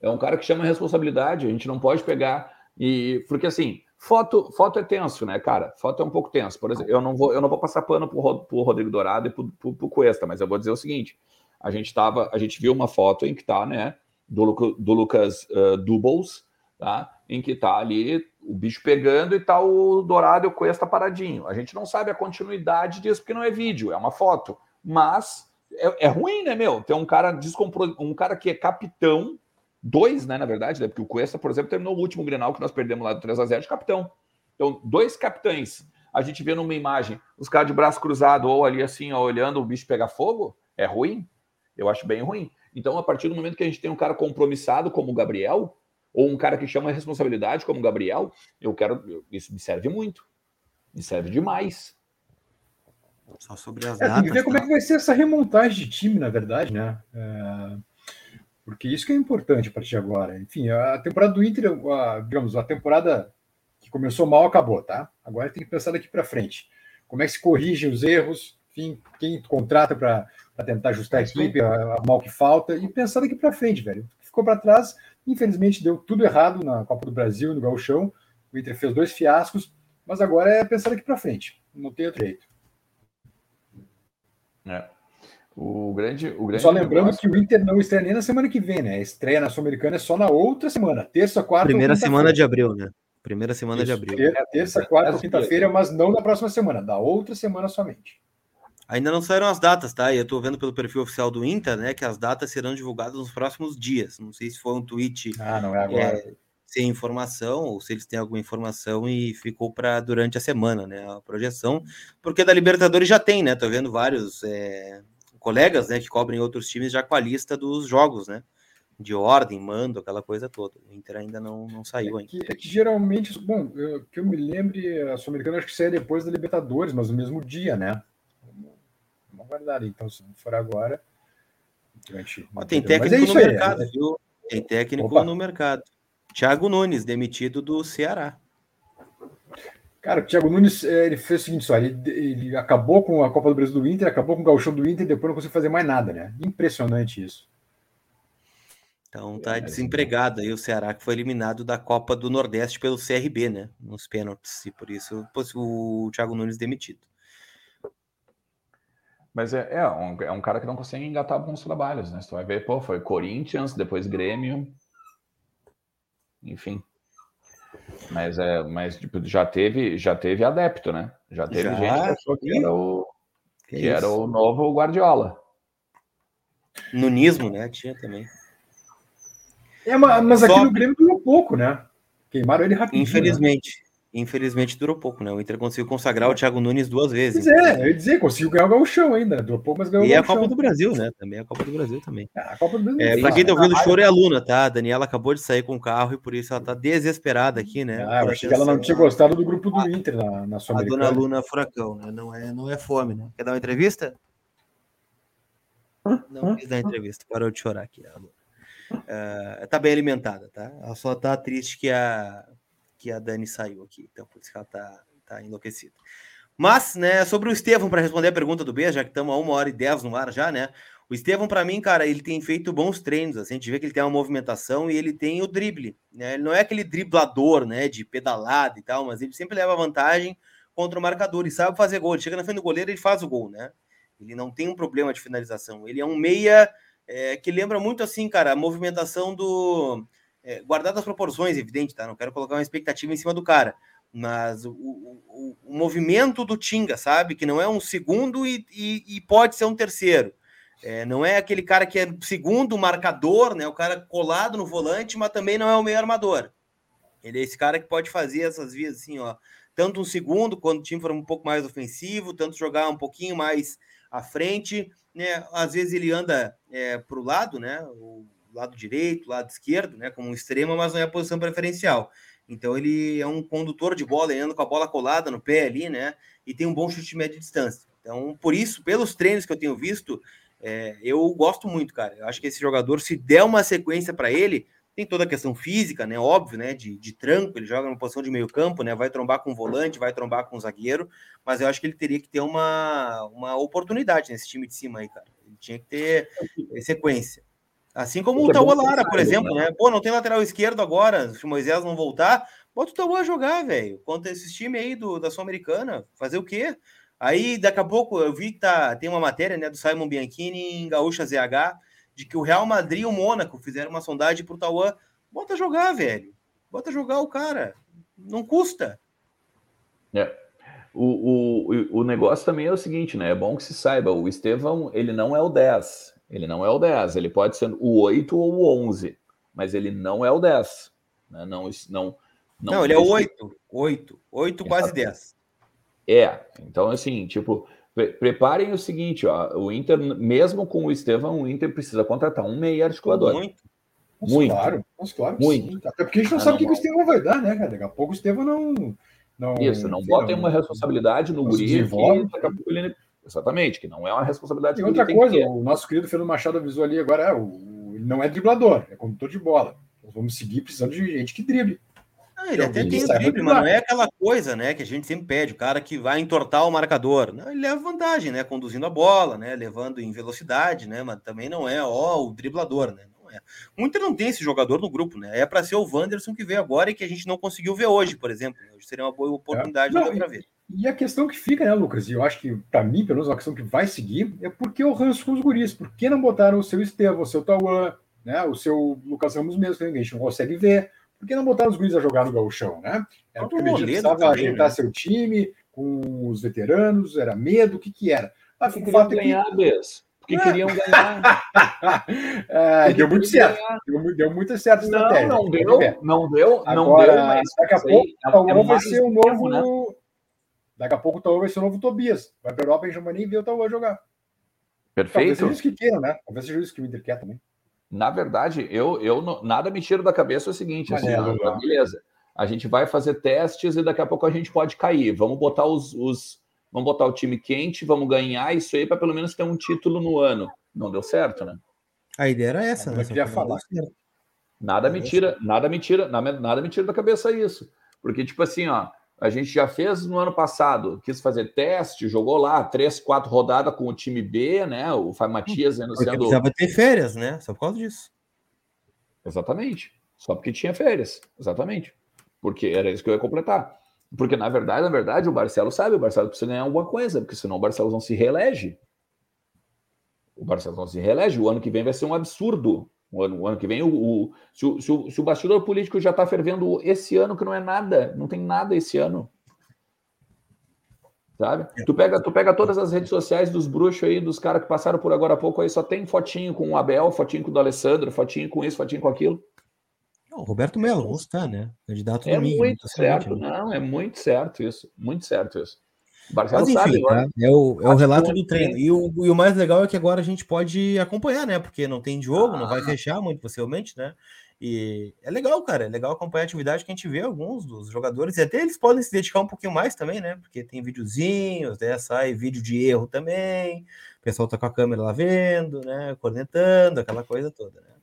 É um cara que chama a responsabilidade, a gente não pode pegar e porque assim, foto, foto é tenso, né, cara? Foto é um pouco tenso. Por exemplo, eu não vou, eu não vou passar pano pro, pro Rodrigo Dourado e pro, pro, pro Cuesta, mas eu vou dizer o seguinte: a gente tava, a gente viu uma foto em que tá, né, do, do Lucas uh, tá? Em que tá ali o bicho pegando e tá o Dourado e o Cuesta paradinho. A gente não sabe a continuidade disso porque não é vídeo, é uma foto. Mas é, é ruim, né, meu? Ter um cara descompro... um cara que é capitão, dois, né, na verdade, né? Porque o Cuesta, por exemplo, terminou o último Grenal que nós perdemos lá do 3x0 de capitão. Então, dois capitães. A gente vê numa imagem os caras de braço cruzado ou ali assim, ó, olhando o bicho pegar fogo, é ruim. Eu acho bem ruim. Então, a partir do momento que a gente tem um cara compromissado como o Gabriel, ou um cara que chama a responsabilidade, como o Gabriel, eu quero. Isso me serve muito. Me serve demais. Só sobre as é, Tem que ver como é tá? que vai ser essa remontagem de time, na verdade, né? É, porque isso que é importante a partir de agora. Enfim, a temporada do Inter, a, digamos, a temporada que começou mal acabou, tá? Agora tem que pensar daqui para frente. Como é que se corrigem os erros, enfim, quem contrata para tentar ajustar a equipe, a, mal que falta, e pensar daqui para frente, velho. Ficou para trás, Infelizmente deu tudo errado na Copa do Brasil, no Gauchão. O Inter fez dois fiascos, mas agora é pensar daqui para frente. Não tem outro jeito. É. O grande, o grande só lembrando negócio... que o Inter não estreia nem na semana que vem, né? A estreia na Sul-Americana é só na outra semana, terça, quarta. Primeira semana de abril, né? Primeira semana Isso, de abril. Terça, quarta, quinta-feira, mas não na próxima semana, da outra semana somente. Ainda não saíram as datas, tá? E eu tô vendo pelo perfil oficial do Inter, né, que as datas serão divulgadas nos próximos dias. Não sei se foi um tweet ah, não é agora. É, sem informação, ou se eles têm alguma informação e ficou para durante a semana, né, a projeção, porque da Libertadores já tem, né? Tô vendo vários é, colegas, né, que cobrem outros times já com a lista dos jogos, né? De ordem, mando, aquela coisa toda. O Inter ainda não, não saiu é que, ainda. É que geralmente, bom, eu, que eu me lembre, a Sul-Americana acho que sai depois da Libertadores, mas no mesmo dia, né? Guardar. Então, se não for agora. tem técnico é no mercado, aí, viu? Tem técnico Opa. no mercado. Thiago Nunes, demitido do Ceará. Cara, o Thiago Nunes é, ele fez o seguinte: só, ele, ele, acabou com a Copa do Brasil do Inter, acabou com o Gauchão do Inter e depois não conseguiu fazer mais nada, né? Impressionante isso. Então tá é, desempregado aí o Ceará, que foi eliminado da Copa do Nordeste pelo CRB, né? Nos pênaltis, e por isso o Thiago Nunes demitido. Mas é, é, um, é um cara que não consegue engatar bons trabalhos, né? Você vai ver, pô, foi Corinthians, depois Grêmio. Enfim. Mas é, mas tipo, já teve, já teve adepto, né? Já teve já? gente que achou que era o que, que era o novo Guardiola. Nunismo, né? Tinha também. É, mas aqui Só... no Grêmio durou pouco, né? Queimaram ele rapidinho. Né? Infelizmente. Né? Infelizmente durou pouco, né? O Inter conseguiu consagrar o Thiago Nunes duas vezes. Pois é, eu ia dizer, conseguiu ganhar o Gauchão ainda. Durou pouco, mas ganhou e o E a Copa do Brasil, né? Também a Copa do Brasil também. É, a Copa do Brasil. É, pra quem tá ouvindo o choro é a Luna, tá? A Daniela acabou de sair com o carro e por isso ela tá desesperada aqui, né? Ah, eu achei que ela não tinha gostado do grupo do Inter na, na sua A dona Luna Furacão, né? Não é, não é fome, né? Quer dar uma entrevista? Não quis dar entrevista, parou de chorar aqui. A Luna. Uh, tá bem alimentada, tá? Ela só tá triste que a que a Dani saiu aqui. Então, por isso que ela tá, tá enlouquecida. Mas, né, sobre o Estevão, para responder a pergunta do B, já que estamos a uma hora e dez no ar já, né? O Estevão, para mim, cara, ele tem feito bons treinos. Assim, a gente vê que ele tem uma movimentação e ele tem o drible. Né? Ele não é aquele driblador, né, de pedalada e tal, mas ele sempre leva vantagem contra o marcador e sabe fazer gol. Ele chega na frente do goleiro e faz o gol, né? Ele não tem um problema de finalização. Ele é um meia é, que lembra muito, assim, cara, a movimentação do é, guardado as proporções, evidente, tá? Não quero colocar uma expectativa em cima do cara, mas o, o, o movimento do Tinga, sabe? Que não é um segundo e, e, e pode ser um terceiro. É, não é aquele cara que é segundo marcador, né? O cara colado no volante, mas também não é o meio armador. Ele é esse cara que pode fazer essas vias assim, ó. Tanto um segundo, quando o time for um pouco mais ofensivo, tanto jogar um pouquinho mais à frente, né? Às vezes ele anda é, para o lado, né? O, lado direito, lado esquerdo, né? Como um extremo, mas não é a posição preferencial. Então ele é um condutor de bola, ele anda com a bola colada no pé ali, né? E tem um bom chute de média distância. Então, por isso, pelos treinos que eu tenho visto, é, eu gosto muito, cara. Eu acho que esse jogador, se der uma sequência para ele, tem toda a questão física, né? Óbvio, né? De, de tranco, ele joga numa posição de meio campo, né? Vai trombar com o volante, vai trombar com o zagueiro, mas eu acho que ele teria que ter uma, uma oportunidade nesse time de cima aí, cara. Ele tinha que ter sequência. Assim como o Tauan Lara, por exemplo, né? Pô, não tem lateral esquerdo agora, se o Moisés não voltar, bota o Tauan jogar, velho. Contra esses times aí do, da Sul-Americana, fazer o quê? Aí, daqui a pouco, eu vi que tá, tem uma matéria né, do Simon Bianchini em Gaúcha ZH, de que o Real Madrid e o Mônaco fizeram uma sondagem pro Tauan. Bota jogar, velho. Bota jogar o cara. Não custa. É. O, o, o negócio também é o seguinte, né? É bom que se saiba, o Estevão, ele não é o 10. Ele não é o 10, ele pode ser o 8 ou o 11, mas ele não é o 10. Né? Não, não, não, não, ele é o 8. 8, 8 quase 10. É, então assim, tipo, pre preparem o seguinte, ó, o Inter, mesmo com o Estevão, o Inter precisa contratar um meio articulador. Muito. Mas muito. Claro, mas claro muito. Sim. Até porque a gente não ah, sabe o que, que o Estevão vai dar, né, cara? Daqui a pouco o Estevão não. não Isso, não botem uma responsabilidade no guri daqui a pouco ele Exatamente, que não é uma responsabilidade. E outra coisa, o nosso querido Fernando Machado avisou ali agora, é, o, ele não é driblador, é condutor de bola. Nós vamos seguir precisando de gente que drible. Ah, ele até tem o drible, mas não é aquela coisa, né, que a gente sempre pede, o cara que vai entortar o marcador. Não, ele leva vantagem, né, conduzindo a bola, né, levando em velocidade, né, mas também não é, ó, o driblador, né. Não é. O Inter não tem esse jogador no grupo, né, é para ser o Wanderson que veio agora e que a gente não conseguiu ver hoje, por exemplo. Hoje seria uma boa oportunidade é. para ver. E a questão que fica, né, Lucas? E eu acho que, para mim, pelo menos, a questão que vai seguir é porque o ranço com os guris. Por que não botaram o seu Estevam, o seu Tauan, né, o seu Lucas Ramos mesmo, que a gente não consegue ver? Por que não botaram os guris a jogar no gauchão, né? Era porque a gente precisava também, ajeitar né? seu time com os veteranos, era medo, o que que era? Mas o fato ganhar, é que... Porque é. queriam ganhar. [LAUGHS] é, deu muito certo. Deu, deu muito certo a estratégia. Não, não deu, não deu, não Agora, deu, mas daqui a pouco é, Tauan é vai ser um novo... Né? Daqui a pouco o vai ser o novo Tobias. Vai para a Europa, a gente não vai nem ver o Tauan jogar. Perfeito. Talvez seja isso que queiram, né? Talvez seja isso que o Inter quer também. Na verdade, eu, eu nada me tiro da cabeça é o seguinte, assim, é, beleza. A gente vai fazer testes e daqui a pouco a gente pode cair. Vamos botar os, os vamos botar o time quente, vamos ganhar isso aí para pelo menos ter um título no ano. Não deu certo, né? A ideia era essa, né? Eu queria falar. Nada me tira, nada me tira, nada me tira da cabeça isso. Porque, tipo assim, ó, a gente já fez no ano passado, quis fazer teste, jogou lá três, quatro rodadas com o time B, né? O Fábio Matias sendo. Precisava ter férias, né? Só por causa disso. Exatamente. Só porque tinha férias. Exatamente. Porque era isso que eu ia completar. Porque, na verdade, na verdade, o Barcelos sabe, o Barcelos precisa ganhar alguma coisa, porque senão o Barcelos não se reelege. O Barcelos não se reelege. O ano que vem vai ser um absurdo o ano, o ano que vem, o, o, se, o, se, o, se o bastidor político já está fervendo esse ano, que não é nada, não tem nada esse ano. Sabe? Tu pega, tu pega todas as redes sociais dos bruxos aí, dos caras que passaram por agora há pouco aí, só tem fotinho com o Abel, fotinho com o Alessandro, fotinho com isso, fotinho com aquilo. O Roberto Melo, vamos estar, né? Candidato é domingo. Muito certo, não, é muito certo isso, muito certo isso. Mas, enfim, sabe, tá? é o, é o relato do treino. E o, e o mais legal é que agora a gente pode acompanhar, né? Porque não tem jogo, ah. não vai ah. fechar muito possivelmente, né? E é legal, cara. É legal acompanhar a atividade que a gente vê alguns dos jogadores. E até eles podem se dedicar um pouquinho mais também, né? Porque tem videozinhos, né? Sai vídeo de erro também. O pessoal tá com a câmera lá vendo, né? Cornetando, aquela coisa toda, né?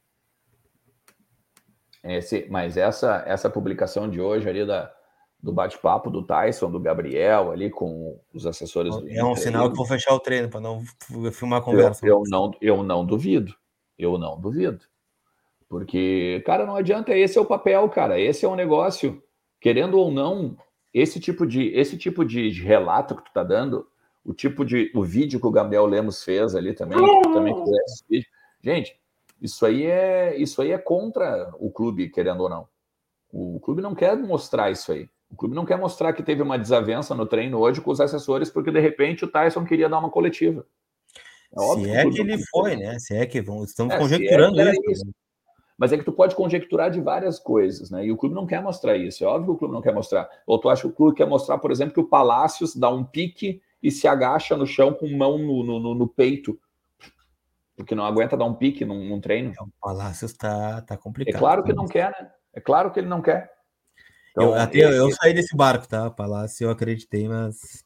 Esse, mas essa, essa publicação de hoje ali da, do bate-papo do Tyson, do Gabriel ali com os assessores. É um sinal que vou fechar o treino para não filmar a conversa. Eu, eu, não, eu não duvido. Eu não duvido. Porque, cara, não adianta, esse é o papel, cara. Esse é o negócio. Querendo ou não, esse tipo de esse tipo de, relato que tu tá dando, o tipo de o vídeo que o Gabriel Lemos fez ali também, também vídeo. Gente, isso aí é isso aí é contra o clube, querendo ou não. O clube não quer mostrar isso aí. O clube não quer mostrar que teve uma desavença no treino hoje com os assessores, porque de repente o Tyson queria dar uma coletiva. É se é que, ele foi, né? Se é que vamos, estamos é, conjecturando é isso. isso. Mas é que tu pode conjecturar de várias coisas, né? E o clube não quer mostrar isso. É óbvio que o clube não quer mostrar. Ou tu acha que o clube quer mostrar, por exemplo, que o Palácios dá um pique e se agacha no chão com mão no, no, no peito. Porque não aguenta dar um pique num, num treino. É, o Palácio está tá complicado. É claro que não quer, né? É claro que ele não quer. Então, eu, até esse... eu saí desse barco, tá? Palácio eu acreditei, mas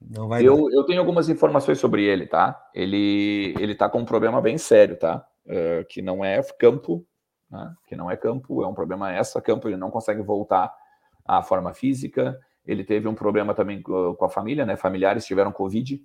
não vai. Eu, eu tenho algumas informações sobre ele, tá? Ele ele tá com um problema bem sério, tá? Uh, que não é campo, né? que não é campo, é um problema essa campo, ele não consegue voltar à forma física. Ele teve um problema também com a família, né? Familiares tiveram Covid,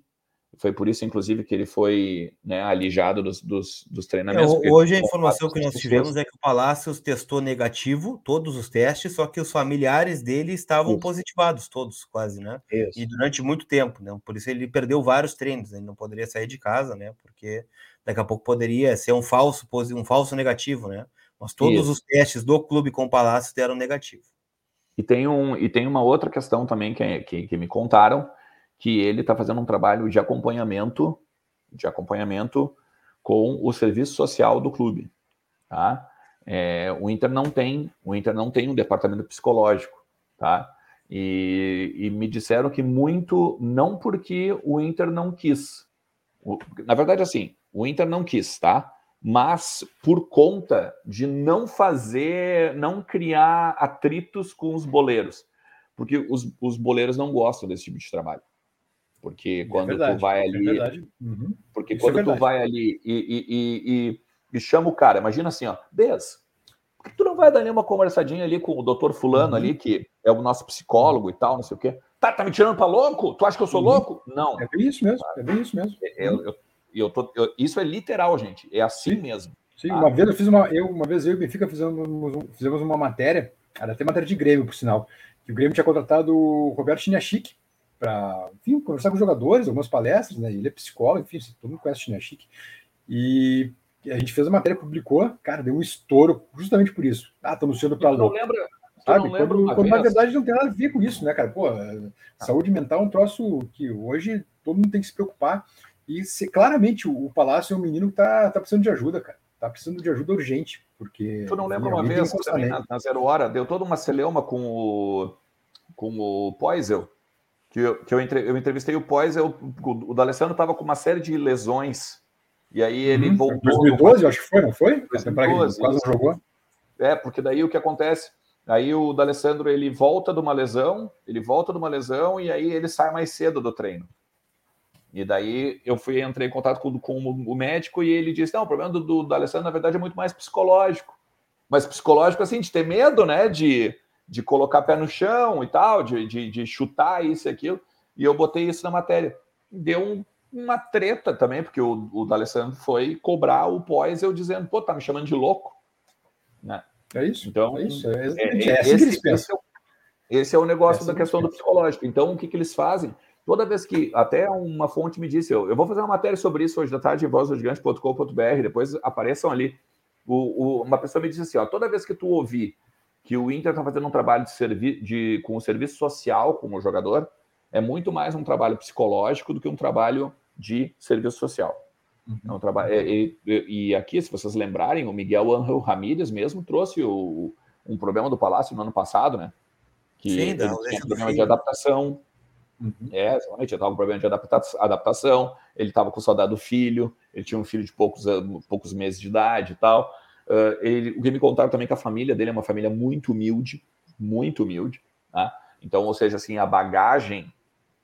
foi por isso, inclusive, que ele foi né, alijado dos, dos, dos treinamentos. É, hoje a informação que nós tivemos é que o Palácios testou negativo, todos os testes, só que os familiares dele estavam isso. positivados, todos quase, né? Isso. E durante muito tempo, né? Por isso ele perdeu vários treinos, ele não poderia sair de casa, né? Porque daqui a pouco poderia ser um falso, um falso negativo, né? Mas todos isso. os testes do clube com o Palácios deram negativo. E tem, um, e tem uma outra questão também que, que, que me contaram, que ele está fazendo um trabalho de acompanhamento, de acompanhamento com o serviço social do clube, tá? É, o Inter não tem, o Inter não tem um departamento psicológico, tá? E, e me disseram que muito não porque o Inter não quis, o, na verdade assim, o Inter não quis, tá? Mas por conta de não fazer, não criar atritos com os boleiros, porque os, os boleiros não gostam desse tipo de trabalho. Porque é quando é verdade, tu vai é ali. É uhum. Porque Isso é quando tu vai ali e, e, e, e, chama o cara, imagina assim, ó, Bez, por que tu não vai dar nenhuma conversadinha ali com o doutor Fulano uhum. ali, que é o nosso psicólogo e tal, não sei o quê? Tá, tá me tirando pra louco? Tu acha que eu sou uhum. louco? Não. É bem isso mesmo, é bem isso mesmo. Eu, eu, eu tô, eu, isso é literal, gente. É assim Sim. mesmo. Sim, tá? uma vez eu fiz uma. Eu, uma vez eu e o Benfica fizemos, fizemos uma matéria, era até matéria de Grêmio, por sinal. Que o Grêmio tinha contratado o Roberto Chinachique para conversar com jogadores, algumas palestras, né? Ele é psicólogo, enfim, todo mundo conhece o China Chique. E a gente fez a matéria, publicou, cara, deu um estouro justamente por isso. Ah, estamos sendo para louco. Lembra, sabe? Quando, quando na verdade não tem nada a ver com isso, né, cara? Pô, saúde mental é um troço que hoje todo mundo tem que se preocupar. E se, claramente o, o Palácio é um menino que tá, tá precisando de ajuda, cara. Tá precisando de ajuda urgente, porque. Tu não lembra uma vez também, na, na, Zero Hora, deu toda uma celeuma com o, com o Poisel, que eu, que eu, entre, eu entrevistei o pós, eu, o, o D'Alessandro estava com uma série de lesões, e aí ele uhum. voltou... 2012, no... acho que foi, não foi? 2012, quase não jogou. É, porque daí o que acontece? Aí o D'Alessandro, ele volta de uma lesão, ele volta de uma lesão, e aí ele sai mais cedo do treino. E daí eu fui, entrei em contato com, com o médico, e ele disse, não, o problema do, do D'Alessandro, na verdade, é muito mais psicológico. Mas psicológico, assim, de ter medo, né, de de colocar pé no chão e tal, de, de, de chutar isso e aquilo. E eu botei isso na matéria. Deu um, uma treta também, porque o, o D'Alessandro foi cobrar o pós eu dizendo, pô, tá me chamando de louco. Né? É isso. Então, é isso. É, é, é assim esse, esse, é o, esse, é o negócio é da questão do psicológico. Então, o que, que eles fazem? Toda vez que, até uma fonte me disse, eu, eu vou fazer uma matéria sobre isso hoje da tarde em vozdogigante.com.br, depois apareçam ali. O, o, uma pessoa me disse assim, ó, toda vez que tu ouvir que o Inter está fazendo um trabalho de servi de, com o serviço social com o jogador, é muito mais um trabalho psicológico do que um trabalho de serviço social. Uhum. É um trabalho, é, e, e, aqui, se vocês lembrarem, o Miguel Angel Ramírez mesmo trouxe o, um problema do Palácio no ano passado, né? Que Sim, não, tinha problema de adaptação. Uhum. É, exatamente, ele estava com problema de adapta adaptação, ele estava com saudade do filho, ele tinha um filho de poucos, poucos meses de idade e tal. Uh, ele, o que me contaram também é que a família dele é uma família muito humilde, muito humilde, tá? Então, ou seja, assim, a bagagem,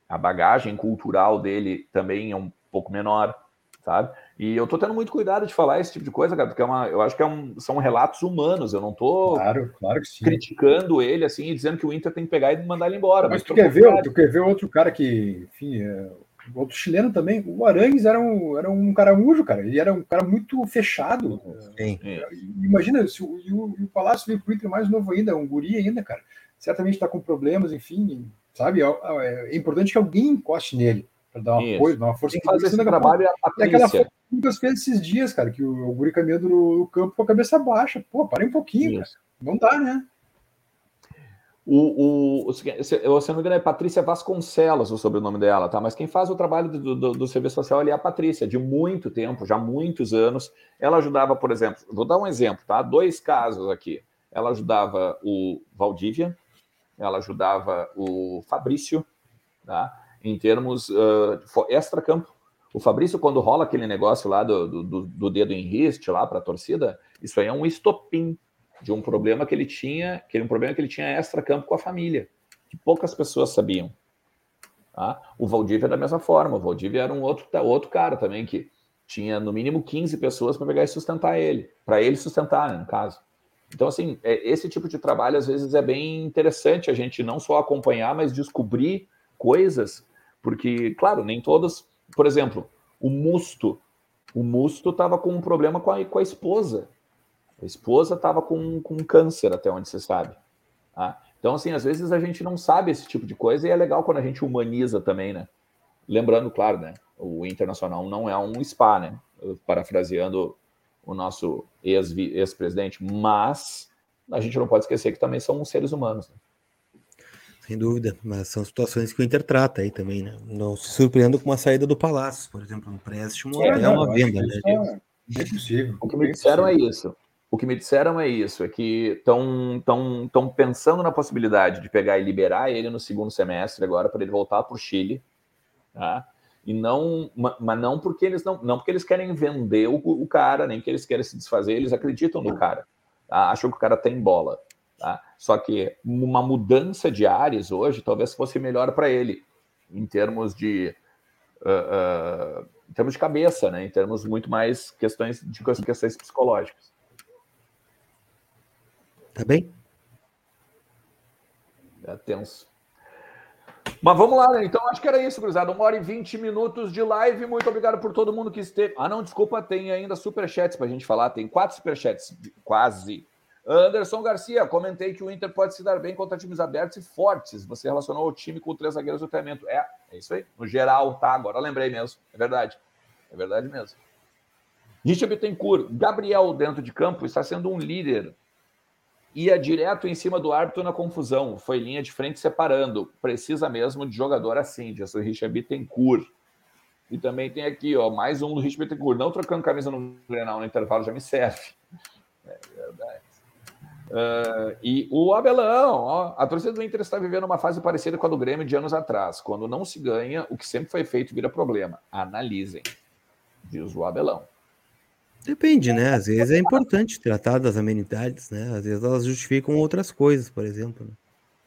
a bagagem cultural dele também é um pouco menor, sabe? E eu tô tendo muito cuidado de falar esse tipo de coisa, cara, porque é uma, eu acho que é um, são relatos humanos, eu não tô claro, claro criticando ele assim e dizendo que o Inter tem que pegar e mandar ele embora. Mas, mas tu, quer ver, tu quer ver outro cara que, enfim, é outro chileno também. O Arangues era um, era um caramujo, cara. Ele era um cara muito fechado. Sim. É, imagina, se o, e o, e o Palácio veio pro Inter mais novo ainda, um guri ainda, cara. Certamente está com problemas, enfim, sabe? É, é, importante que alguém encoste nele para dar uma apoio, dar uma força. Tem que fazer esse trabalho é a aquela foto muitas vezes esses dias, cara, que o, o guri caminhando no, no, campo com a cabeça baixa. Pô, para um pouquinho, cara. Não dá, né? O, o, se, se não me engano, é Patrícia Vasconcelos o sobrenome dela, tá? Mas quem faz o trabalho do, do, do, serviço social ali é a Patrícia, de muito tempo, já muitos anos. Ela ajudava, por exemplo, vou dar um exemplo, tá? Dois casos aqui. Ela ajudava o Valdívia, ela ajudava o Fabrício, tá? Em termos uh, extra-campo. O Fabrício, quando rola aquele negócio lá do, do, do dedo em riste lá para a torcida, isso aí é um estopim de um problema que ele tinha, que era um problema que ele tinha extra-campo com a família, que poucas pessoas sabiam. Tá? O Valdívia é da mesma forma, o Valdívia era um outro, outro cara também que tinha no mínimo 15 pessoas para pegar e sustentar ele, para ele sustentar, né, no caso. Então, assim, é, esse tipo de trabalho às vezes é bem interessante a gente não só acompanhar, mas descobrir coisas, porque, claro, nem todas. Por exemplo, o Musto. O Musto estava com um problema com a, com a esposa. A esposa estava com, com câncer, até onde você sabe. Tá? Então, assim, às vezes a gente não sabe esse tipo de coisa e é legal quando a gente humaniza também, né? Lembrando, claro, né? O Internacional não é um spa, né? Parafraseando o nosso ex-presidente, mas a gente não pode esquecer que também são seres humanos. Né? Sem dúvida, mas são situações que o Inter trata aí também, né? Não se surpreenda com uma saída do Palácio, por exemplo, um empréstimo é, é uma venda, né? É, é possível. O que me disseram é isso. O que me disseram é isso, é que estão tão, tão pensando na possibilidade de pegar e liberar ele no segundo semestre agora para ele voltar para o Chile, tá? E não, mas não porque eles não, não porque eles querem vender o, o cara, nem que eles querem se desfazer, eles acreditam no cara, tá? acham que o cara tem bola. Tá? Só que uma mudança de áreas hoje talvez fosse melhor para ele, em termos de uh, uh, em termos de cabeça, né? em termos muito mais questões de questões psicológicas. Tá bem? É tenso. Mas vamos lá, né? Então acho que era isso, cruzado. Uma hora e vinte minutos de live. Muito obrigado por todo mundo que esteve. Ah, não, desculpa, tem ainda superchats para a gente falar. Tem quatro superchats, quase. Anderson Garcia, comentei que o Inter pode se dar bem contra times abertos e fortes. Você relacionou o time com três zagueiros do treinamento. É, é isso aí. No geral, tá? Agora lembrei mesmo. É verdade. É verdade mesmo. Richard Bittencourt, Gabriel dentro de campo está sendo um líder ia direto em cima do árbitro na confusão. Foi linha de frente separando. Precisa mesmo de jogador assim, diz o Richard Bittencourt. E também tem aqui, ó, mais um do Richard Bittencourt. Não trocando camisa no Grenal no intervalo já me serve. É verdade. Uh, e o Abelão, ó, a torcida do Inter está vivendo uma fase parecida com a do Grêmio de anos atrás. Quando não se ganha, o que sempre foi feito vira problema. Analisem, diz o Abelão. Depende, né? Às vezes é importante tratar das amenidades, né? Às vezes elas justificam outras coisas, por exemplo. Né?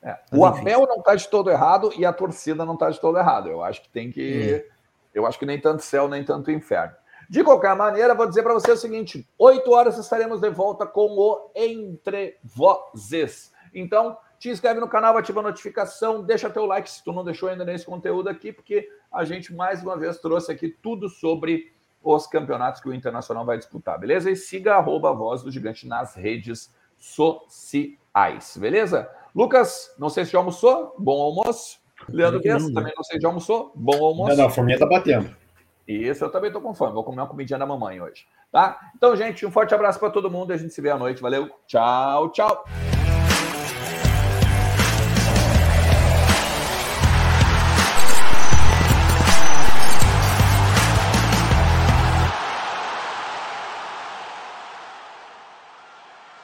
É. O Abel não está de todo errado e a torcida não está de todo errado. Eu acho que tem que. Hum. Eu acho que nem tanto céu, nem tanto inferno. De qualquer maneira, vou dizer para você o seguinte: 8 horas estaremos de volta com o Entre Vozes. Então, te inscreve no canal, ativa a notificação, deixa teu like se tu não deixou ainda nesse conteúdo aqui, porque a gente mais uma vez trouxe aqui tudo sobre os campeonatos que o Internacional vai disputar, beleza? E siga arroba a voz do gigante nas redes sociais, beleza? Lucas, não sei se já almoçou, bom almoço. Leandro Guedes, também não sei se já almoçou, bom almoço. Não, não, a fominha tá batendo. Isso, eu também tô com fome, vou comer uma comidinha da mamãe hoje, tá? Então, gente, um forte abraço para todo mundo e a gente se vê à noite, valeu, tchau, tchau.